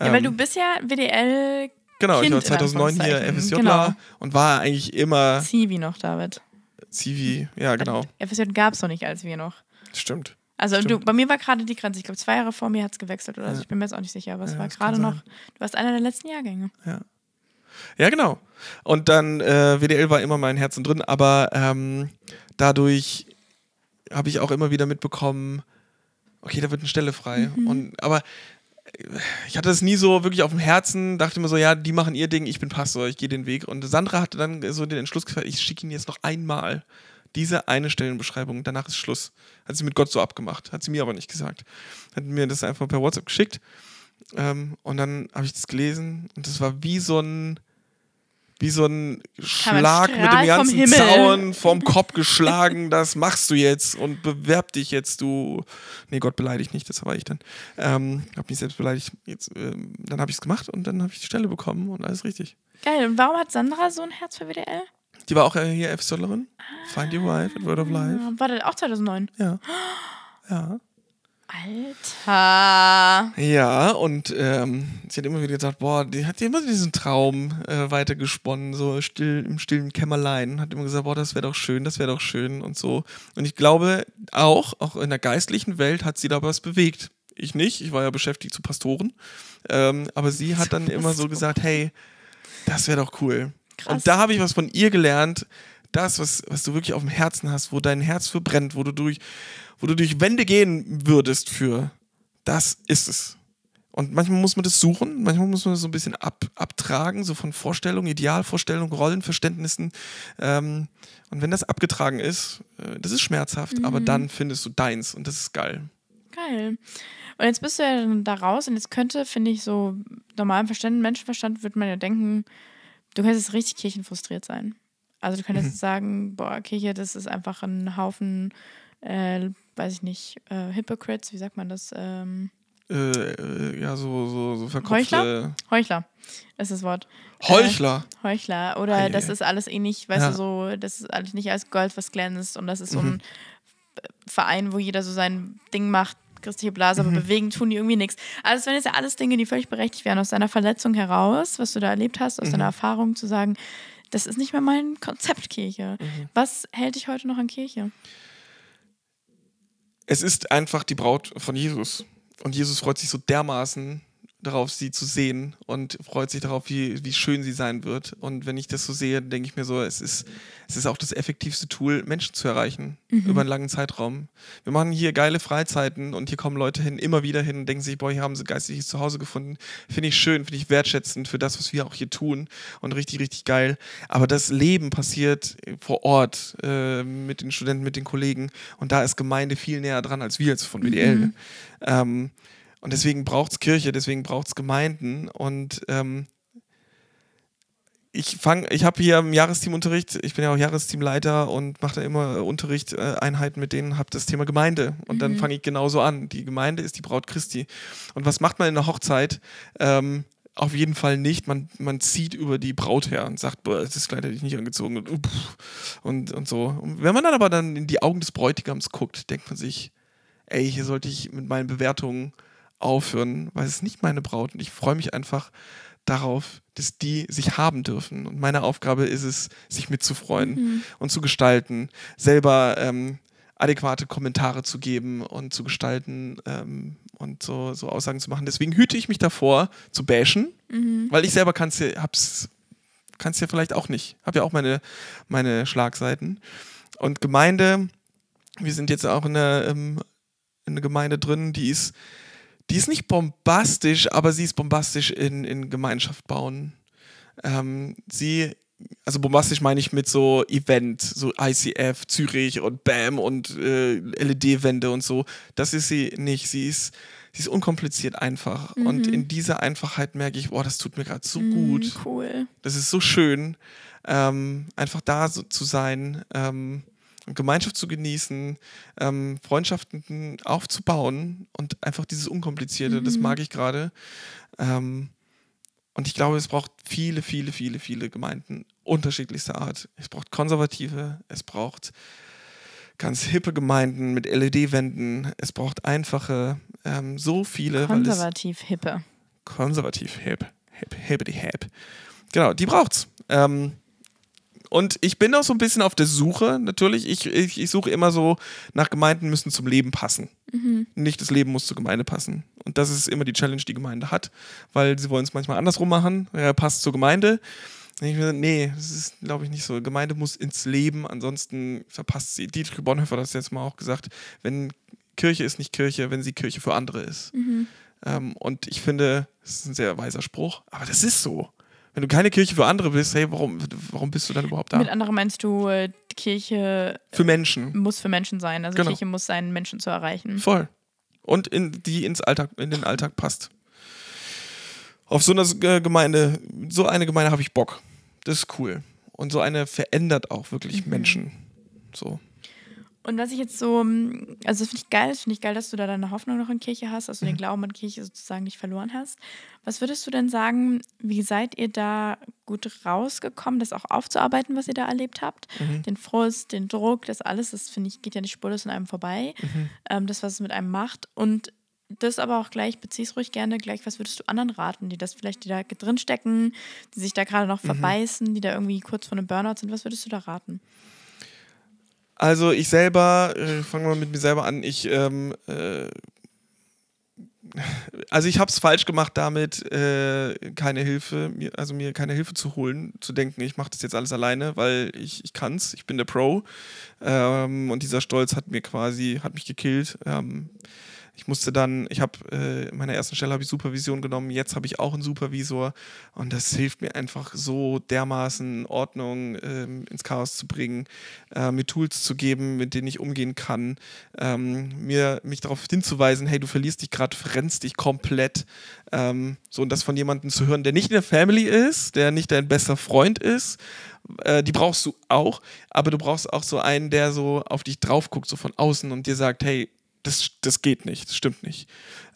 Ja, weil Ähm, du bist ja WDL Genau, ich Kind war in 2009 hier. FSJ Genau. und war eigentlich immer Zivi noch, David. Zivi. Ja, genau. FSJ gab es noch nicht, als wir noch. Stimmt. Also du, Stimmt. bei mir war gerade die Grenze. Ich glaube, zwei Jahre vor mir hat es gewechselt oder so. Ja. Ich bin mir jetzt auch nicht sicher, aber es Ja, war gerade noch. Du warst einer der letzten Jahrgänge. Ja, genau. Und dann, äh, WDL war immer mein Herzen drin, aber ähm, dadurch habe ich auch immer wieder mitbekommen, okay, da wird eine Stelle frei. Mhm. Und, aber ich hatte das nie so wirklich auf dem Herzen, dachte mir so, ja, die machen ihr Ding, ich bin Pastor, ich gehe den Weg. Und Sandra hatte dann so den Entschluss gefasst, ich schicke ihn jetzt noch einmal. Diese eine Stellenbeschreibung, danach ist Schluss. Hat sie mit Gott so abgemacht, hat sie mir aber nicht gesagt. Hat mir das einfach per WhatsApp geschickt. Ähm, und dann habe ich das gelesen und das war wie so ein wie so ein Schlag mit dem vom ganzen. Zaun vom Kopf geschlagen, das machst du jetzt und bewerb dich jetzt, du. Nee, Gott beleidigt nicht, das war ich dann. Ähm, hab mich selbst beleidigt. Jetzt, ähm, dann habe ich es gemacht und dann habe ich die Stelle bekommen und alles richtig. Geil. Und warum hat Sandra so ein Herz für WDL? Die war auch hier FSJlerin. Find Your Wife at Word of Life. Ah, War das auch 2009? Ja. Ja. Alter. Ja, und ähm, sie hat immer wieder gesagt, boah, die hat immer diesen Traum äh, weitergesponnen, so still, im stillen Kämmerlein. Hat immer gesagt, boah, das wäre doch schön, das wäre doch schön und so. Und ich glaube auch, auch in der geistlichen Welt hat sie da was bewegt. Ich nicht, ich war ja beschäftigt zu Pastoren. Ähm, aber sie hat dann immer so gesagt, hey, das wäre doch cool. Krass. Und da habe ich was von ihr gelernt, das, was, was du wirklich auf dem Herzen hast, wo dein Herz für brennt, wo du durch, wo du durch Wände gehen würdest für, das ist es. Und manchmal muss man das suchen, manchmal muss man das so ein bisschen ab, abtragen, so von Vorstellungen, Idealvorstellungen, Rollenverständnissen. Ähm, und wenn das abgetragen ist, äh, das ist schmerzhaft, aber dann findest du deins und das ist geil. Geil. Und jetzt bist du ja dann da raus und jetzt könnte, finde ich, so normalem Verstand, Menschenverstand, würde man ja denken, du könntest richtig kirchenfrustriert sein. Also du könntest Mhm. sagen, boah, Kirche, das ist einfach ein Haufen, äh, weiß ich nicht, äh, Hypocrites, wie sagt man das? Ähm, Äh, äh, ja, so, so, so verkopfte Heuchler ist das Wort. Heuchler. Heuchler. Oder Ei, das ist alles eh nicht, weißt Ja. du, so, das ist alles nicht als Gold, was glänzt und das ist so Mhm. ein Verein, wo jeder so sein Ding macht, christliche Blase, Mhm. aber bewegen tun die irgendwie nichts. Also, das wären jetzt ja alles Dinge, die völlig berechtigt wären, aus deiner Verletzung heraus, was du da erlebt hast, aus Mhm. deiner Erfahrung zu sagen, das ist nicht mehr mein Konzept Kirche. Mhm. Was hält dich heute noch an Kirche? Es ist einfach die Braut von Jesus. Und Jesus freut sich so dermaßen darauf, sie zu sehen und freut sich darauf, wie, wie schön sie sein wird. Und wenn ich das so sehe, denke ich mir so, es ist, es ist auch das effektivste Tool, Menschen zu erreichen über einen langen Zeitraum. Wir machen hier geile Freizeiten und hier kommen Leute hin, immer wieder hin und denken sich, boah, hier haben sie geistliches Zuhause gefunden. Finde ich schön, finde ich wertschätzend für das, was wir auch hier tun und richtig, richtig geil. Aber das Leben passiert vor Ort äh, mit den Studenten, mit den Kollegen und da ist Gemeinde viel näher dran als wir jetzt von WDL. Ähm, und deswegen braucht es Kirche, deswegen braucht es Gemeinden und ähm, ich fange, ich habe hier im Jahresteamunterricht, ich bin ja auch Jahresteamleiter und mache da immer äh, Einheiten mit denen, habe das Thema Gemeinde. Und mhm. dann fange ich genauso an. Die Gemeinde ist die Braut Christi. Und was macht man in der Hochzeit? Ähm, auf jeden Fall nicht. Man, man zieht über die Braut her und sagt, boah, das Kleid hätte ich nicht angezogen und, und, und so. Und wenn man dann aber dann in die Augen des Bräutigams guckt, denkt man sich, ey, hier sollte ich mit meinen Bewertungen aufhören, weil es ist nicht meine Braut und ich freue mich einfach darauf, dass die sich haben dürfen. Und meine Aufgabe ist es, sich mitzufreuen mhm. und zu gestalten, selber ähm, adäquate Kommentare zu geben und zu gestalten ähm, und so, so Aussagen zu machen. Deswegen hüte ich mich davor, zu bashen, mhm. weil ich selber kann es ja, kann's ja vielleicht auch nicht. Habe ja auch meine, meine Schlagseiten. Und Gemeinde, wir sind jetzt auch in der, ähm, in der Gemeinde drin, die ist die ist nicht bombastisch, aber sie ist bombastisch in, in Gemeinschaft bauen. Ähm, sie, also bombastisch meine ich mit so Event, so ICF, Zürich und BAM und äh, LED-Wände und so. Das ist sie nicht. Sie ist, sie ist unkompliziert einfach. Mhm. Und in dieser Einfachheit merke ich, boah, das tut mir gerade so mhm, gut. Cool. Das ist so schön, ähm, einfach da so zu sein. Ähm, Gemeinschaft zu genießen, ähm, Freundschaften aufzubauen und einfach dieses Unkomplizierte, mhm. das mag ich gerade. Ähm, und ich glaube, es braucht viele, viele, viele, viele Gemeinden unterschiedlichster Art. Es braucht konservative, es braucht ganz hippe Gemeinden mit LED-Wänden, es braucht einfache, ähm, so viele. Konservativ hippe. Konservativ hip, hip, hippity hip. Genau, die braucht's. Ähm, und ich bin auch so ein bisschen auf der Suche, natürlich. Ich, ich, ich suche immer so nach Gemeinden, müssen zum Leben passen. Mhm. Nicht das Leben muss zur Gemeinde passen. Und das ist immer die Challenge, die Gemeinde hat, weil sie wollen es manchmal andersrum machen. Er passt zur Gemeinde. Ich mir, nee, das ist, glaube ich, nicht so. Gemeinde muss ins Leben, ansonsten verpasst sie. Dietrich Bonhoeffer hat das jetzt mal auch gesagt, wenn Kirche ist nicht Kirche, wenn sie Kirche für andere ist. Mhm. Ähm, und ich finde, das ist ein sehr weiser Spruch, aber das ist so. Wenn du keine Kirche für andere bist, hey, warum, warum bist du dann überhaupt da? Mit anderen meinst du, äh, Kirche für Menschen. muss für Menschen sein. Also genau. Kirche muss sein, Menschen zu erreichen. Voll. Und in, die ins Alltag, in den Alltag passt. Auf so eine äh, Gemeinde, so eine Gemeinde habe ich Bock. Das ist cool. Und so eine verändert auch wirklich mhm. Menschen. So. Und was ich jetzt so, mm, also das finde ich geil, finde ich geil, dass du da deine Hoffnung noch in Kirche hast, dass du mhm. den Glauben an Kirche sozusagen nicht verloren hast. Was würdest du denn sagen, wie seid ihr da gut rausgekommen, das auch aufzuarbeiten, was ihr da erlebt habt? Mhm. Den Frust, den Druck, das alles, das finde ich, geht ja nicht spurlos an einem vorbei. Mhm. Ähm, das, was es mit einem macht. Und das aber auch gleich, beziehst ruhig gerne gleich, was würdest du anderen raten, die das vielleicht, die da drinstecken, die sich da gerade noch mhm. verbeißen, die da irgendwie kurz vor einem Burnout sind, was würdest du da raten? Also ich selber, äh, fangen wir mit mir selber an, ich, ähm, äh, also ich habe es falsch gemacht damit, äh, keine Hilfe, mir, also mir keine Hilfe zu holen, zu denken, ich mache das jetzt alles alleine, weil ich, ich kann's, ich bin der Pro ähm, und dieser Stolz hat mir quasi, hat mich gekillt. Ähm, ich musste dann, ich habe äh, in meiner ersten Stelle habe ich Supervision genommen, jetzt habe ich auch einen Supervisor. Und das hilft mir einfach so dermaßen Ordnung ähm, ins Chaos zu bringen, äh, mir Tools zu geben, mit denen ich umgehen kann, ähm, mir mich darauf hinzuweisen, hey, du verlierst dich gerade, verrennst dich komplett, ähm, so und das von jemandem zu hören, der nicht in der Family ist, der nicht dein bester Freund ist, äh, die brauchst du auch, aber du brauchst auch so einen, der so auf dich drauf guckt, so von außen und dir sagt, hey, das, das geht nicht, das stimmt nicht.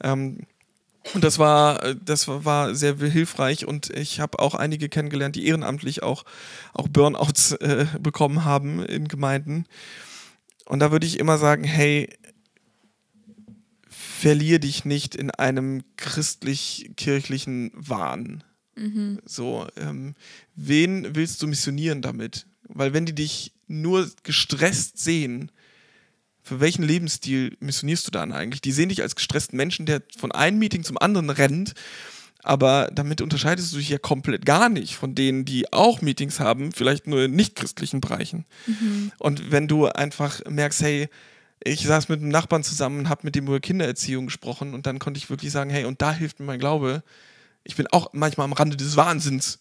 Ähm, und das war, das war sehr hilfreich und ich habe auch einige kennengelernt, die ehrenamtlich auch, auch Burnouts äh, bekommen haben in Gemeinden. Und da würde ich immer sagen, hey, verlier dich nicht in einem christlich-kirchlichen Wahn. Mhm. So, ähm, wen willst du missionieren damit? Weil wenn die dich nur gestresst sehen, für welchen Lebensstil missionierst du dann eigentlich? Die sehen dich als gestressten Menschen, der von einem Meeting zum anderen rennt, aber damit unterscheidest du dich ja komplett gar nicht von denen, die auch Meetings haben, vielleicht nur in nicht-christlichen Bereichen. Mhm. Und wenn du einfach merkst, hey, ich saß mit einem Nachbarn zusammen habe mit dem über Kindererziehung gesprochen und dann konnte ich wirklich sagen, hey, und da hilft mir mein Glaube. Ich bin auch manchmal am Rande des Wahnsinns.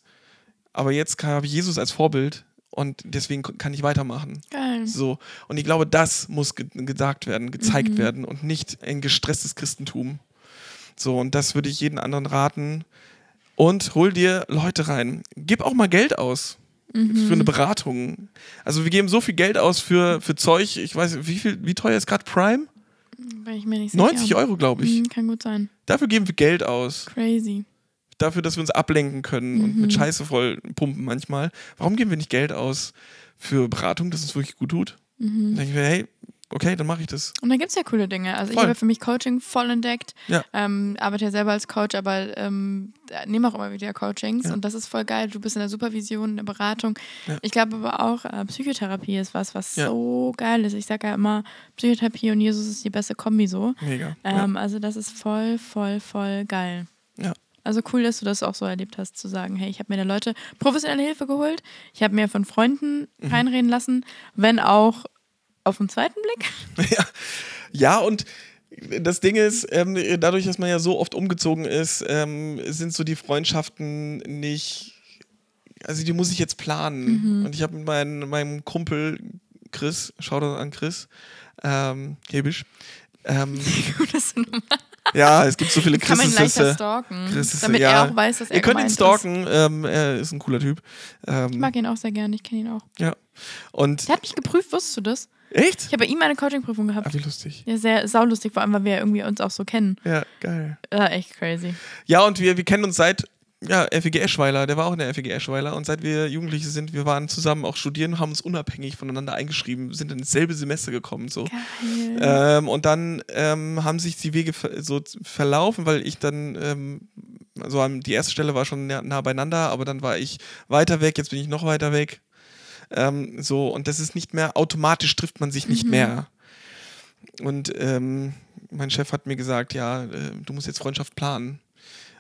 Aber jetzt habe ich Jesus als Vorbild und deswegen kann ich weitermachen. Geil. So. Und ich glaube, das muss ge gesagt werden, gezeigt mhm. werden und nicht ein gestresstes Christentum. So, und das würde ich jeden anderen raten. und hol dir Leute rein. Gib auch mal Geld aus. Für eine Beratung. Also wir geben so viel Geld aus für, für Zeug. Ich weiß, wie viel, wie teuer ist gerade Prime? Bin ich mir nicht sicher. 90 Euro, glaube ich. Hm, kann gut sein. Dafür geben wir Geld aus. Crazy. Dafür, dass wir uns ablenken können und mit Scheiße voll pumpen manchmal. Warum geben wir nicht Geld aus für Beratung, dass es wirklich gut tut? Dann denke ich mir, hey, okay, dann mache ich das. Und da gibt es ja coole Dinge. Also ich Voll. habe für mich Coaching voll entdeckt. Ja. Ähm, arbeite ja selber als Coach, aber ähm, nehme auch immer wieder Coachings Ja. und das ist voll geil. Du bist in der Supervision, in der Beratung. Ja. Ich glaube aber auch, äh, Psychotherapie ist was, was Ja. so geil ist. Ich sage ja immer, Psychotherapie und Jesus ist die beste Kombi so. Mega. Ähm, Also das ist voll, voll, voll geil. Also cool, dass du das auch so erlebt hast, zu sagen, hey, ich habe mir da Leute professionelle Hilfe geholt, ich habe mir von Freunden Mhm. reinreden lassen, wenn auch auf den zweiten Blick. Ja. ja, und das Ding ist, ähm, dadurch, dass man ja so oft umgezogen ist, ähm, sind so die Freundschaften nicht. Also die muss ich jetzt planen. Und ich habe mit meinem, meinem Kumpel Chris, Shoutout an Chris, ähm, Hebisch. Ähm, Gut, dass du nochmal ja, es gibt so viele Kann man ihn leichter stalken, Christusse, damit ja. er auch weiß, dass er Ihr könnt ihn stalken, ähm, er ist ein cooler Typ. Ist. Ich Ähm, mag ihn auch sehr gerne, ich kenne ihn auch. ja. Und Der hat mich geprüft, wusstest du das? echt? Ich habe bei ihm eine Coaching-Prüfung gehabt. Ah, wie lustig. Ja, sehr saulustig, vor allem, weil wir ja irgendwie uns auch so kennen. Ja, geil. Äh, echt crazy. Ja, und wir, wir kennen uns seit ja, FEG Eschweiler, der war auch in der FEG Eschweiler und seit wir Jugendliche sind, wir waren zusammen auch studieren, haben uns unabhängig voneinander eingeschrieben, sind ins selbe Semester gekommen so. Ähm, und dann ähm, haben sich die Wege so verlaufen, weil ich dann, ähm, also die erste Stelle war schon nah, nah beieinander, aber dann war ich weiter weg, jetzt bin ich noch weiter weg. Ähm, so, und das ist nicht mehr, automatisch trifft man sich nicht mehr. Und ähm, mein Chef hat mir gesagt, ja, äh, du musst jetzt Freundschaft planen.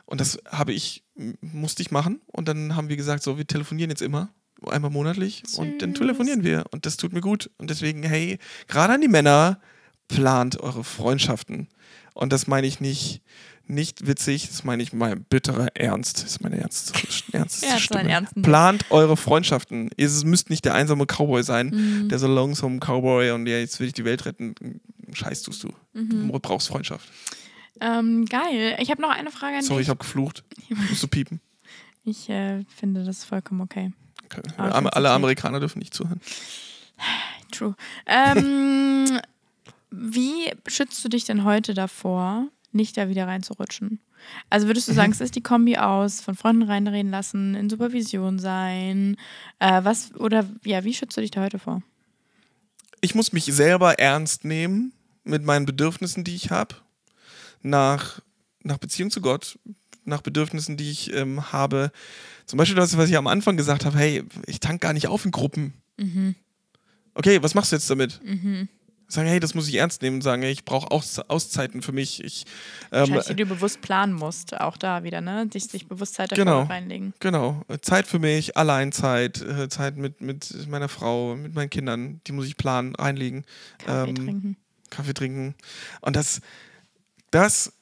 Und das habe ich, musste ich machen. Und dann haben wir gesagt, so, wir telefonieren jetzt immer, einmal monatlich. Und dann telefonieren wir. Und das tut mir gut. Und deswegen, hey, gerade an die Männer, plant eure Freundschaften. Und das meine ich nicht, nicht witzig, das meine ich mein bitterer Ernst. Das ist meine ernst, ernsteste Ja, Stimme. ernsten Plant eure Freundschaften. Es müsst nicht der einsame Cowboy sein, Mhm. der so lonesome Cowboy und ja, jetzt will ich die Welt retten. Scheiß tust du. Mhm. Du brauchst Freundschaft. Ähm, geil. Ich habe noch eine Frage an Sorry, ich dich. habe geflucht. Musst du piepen. Ich äh, finde das vollkommen okay. Okay. Ich find's Alle. Amerikaner dürfen nicht zuhören. True. Ähm, wie schützt du dich denn heute davor, nicht da wieder reinzurutschen? Also würdest du sagen, es ist die Kombi aus, von Freunden reinreden lassen, in Supervision sein, äh, was oder ja, wie schützt du dich da heute vor? Ich muss mich selber ernst nehmen mit meinen Bedürfnissen, die ich habe, nach, nach Beziehung zu Gott, nach Bedürfnissen, die ich ähm, habe. Zum Beispiel das, was ich am Anfang gesagt habe, hey, ich tank gar nicht auf in Gruppen. Okay, was machst du jetzt damit? Sagen, hey, das muss ich ernst nehmen und sagen, hey, ich brauche Aus Auszeiten für mich. Ich, ähm, die du bewusst planen musst, auch da wieder, ne? Dich, sich bewusst Zeit dafür Genau. reinlegen. Genau, Zeit für mich, Alleinzeit, äh, Zeit mit, mit meiner Frau, mit meinen Kindern, die muss ich planen, reinlegen, Kaffee Ähm, trinken. Kaffee trinken. Und das, das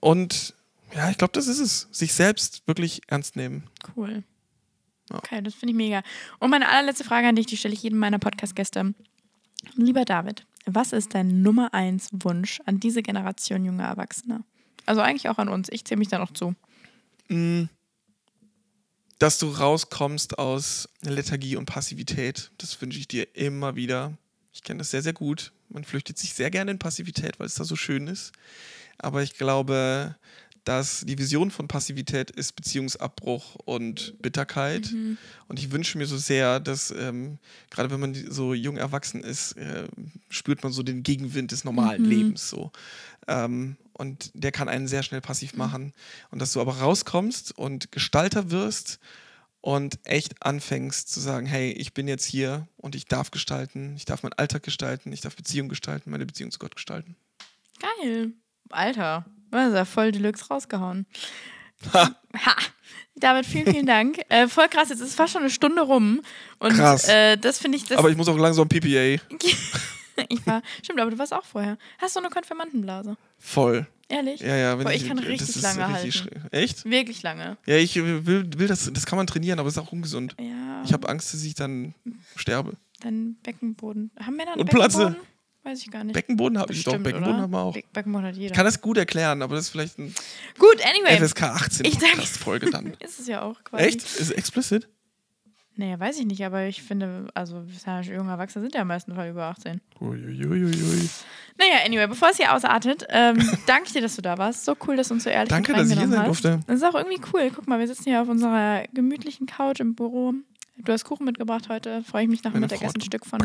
und ja, ich glaube, das ist es. Sich selbst wirklich ernst nehmen. Cool. Ja. Okay, das finde ich mega. Und meine allerletzte Frage an dich, die stelle ich jedem meiner Podcast-Gäste. Lieber David, was ist dein Nummer eins Wunsch an diese Generation junger Erwachsener? Also eigentlich auch an uns. Ich zähle mich da noch zu. Mm, Dass du rauskommst aus Lethargie und Passivität, das wünsche ich dir immer wieder. Ich kenne das sehr, sehr gut. Man flüchtet sich sehr gerne in Passivität, weil es da so schön ist. Aber ich glaube, dass die Vision von Passivität ist Beziehungsabbruch und Bitterkeit. Und ich wünsche mir so sehr, dass ähm, gerade wenn man so jung erwachsen ist, äh, spürt man so den Gegenwind des normalen Lebens so. Ähm, und der kann einen sehr schnell passiv machen. Und dass du aber rauskommst und Gestalter wirst und echt anfängst zu sagen, hey, ich bin jetzt hier und ich darf gestalten, ich darf meinen Alltag gestalten, ich darf Beziehung gestalten, meine Beziehung zu Gott gestalten. Geil. Alter, das ist ja voll Deluxe rausgehauen. Ha. Ha! David, vielen, vielen Dank. Äh, voll krass, jetzt ist fast schon eine Stunde rum. Und Krass. Äh, das finde ich, das Aber ich muss auch langsam PPA. ich war. Stimmt, aber du warst auch vorher. Hast du eine Konfirmandenblase? Voll. Ehrlich? Ja, ja. Wenn Boah, ich kann das richtig ist lange richtig halten. Echt? Wirklich lange. Ja, ich will, will das, das kann man trainieren, aber es ist auch ungesund. Ja. Ich habe Angst, dass ich dann sterbe. Dein Beckenboden. Haben Männer einen Und Platze. Beckenboden? Weiß ich gar nicht. Beckenboden habe ich doch. Beckenboden oder? haben wir auch. Be- Beckenboden hat Ich jeder. kann das gut erklären, aber das ist vielleicht eine Gut, anyway. FSK 18 Ich denke- Podcast-Folge dann. Ist es ja auch quasi. Echt? Ist es explicit? Naja, weiß ich nicht, aber ich finde, also junge Erwachsene sind ja im meisten Fall über 18. Uiuiuiui. Naja, anyway, bevor es hier ausartet, ähm, danke ich dir, dass du da warst. So cool, dass du uns so ehrlich Danke, dass ich hier sein hast. durfte. Das ist auch irgendwie cool. Guck mal, wir sitzen hier auf unserer gemütlichen Couch im Büro. Du hast Kuchen mitgebracht heute. Freue ich mich nach dem Mittagessen ein Stück von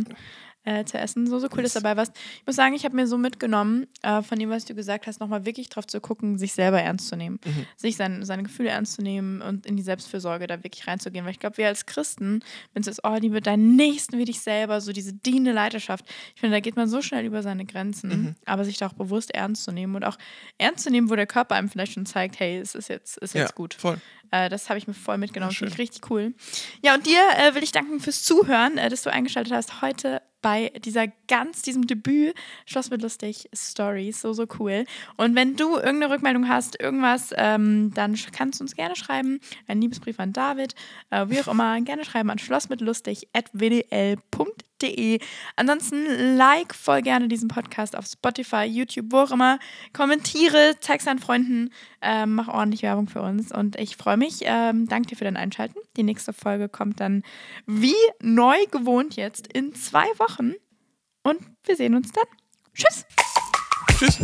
äh, zu essen. So, so cool, dass du dabei warst. Ich muss sagen, ich habe mir so mitgenommen, äh, von dem, was du gesagt hast, nochmal wirklich drauf zu gucken, sich selber ernst zu nehmen. Mhm. Sich sein, seine Gefühle ernst zu nehmen und in die Selbstfürsorge da wirklich reinzugehen. Weil ich glaube, wir als Christen, wenn es ist, oh, liebe deinen Nächsten wie dich selber, so diese dienende Leidenschaft, ich finde, da geht man so schnell über seine Grenzen. Mhm. Aber sich da auch bewusst ernst zu nehmen und auch ernst zu nehmen, wo der Körper einem vielleicht schon zeigt, hey, es ist jetzt, ist jetzt Ja, gut. voll. Äh, das habe ich mir voll mitgenommen. Finde ich richtig cool. Ja, und dir äh, will ich danken fürs Zuhören, äh, dass du eingeschaltet hast heute bei dieser ganz, diesem Debüt Schloss mit lustig Stories. So, so cool. Und wenn du irgendeine Rückmeldung hast, irgendwas, ähm, dann kannst du uns gerne schreiben. Ein Liebesbrief an David, äh, wie auch immer, gerne schreiben an schlossmitlustig.wdl.de. Ansonsten like voll gerne diesen Podcast auf Spotify, YouTube, wo auch immer. Kommentiere, zeig's deinen Freunden, ähm, mach ordentlich Werbung für uns. Und ich freue mich. Ähm, danke dir für dein Einschalten. Die nächste Folge kommt dann wie neu gewohnt jetzt in zwei Wochen. Und wir sehen uns dann. Tschüss. Tschüss.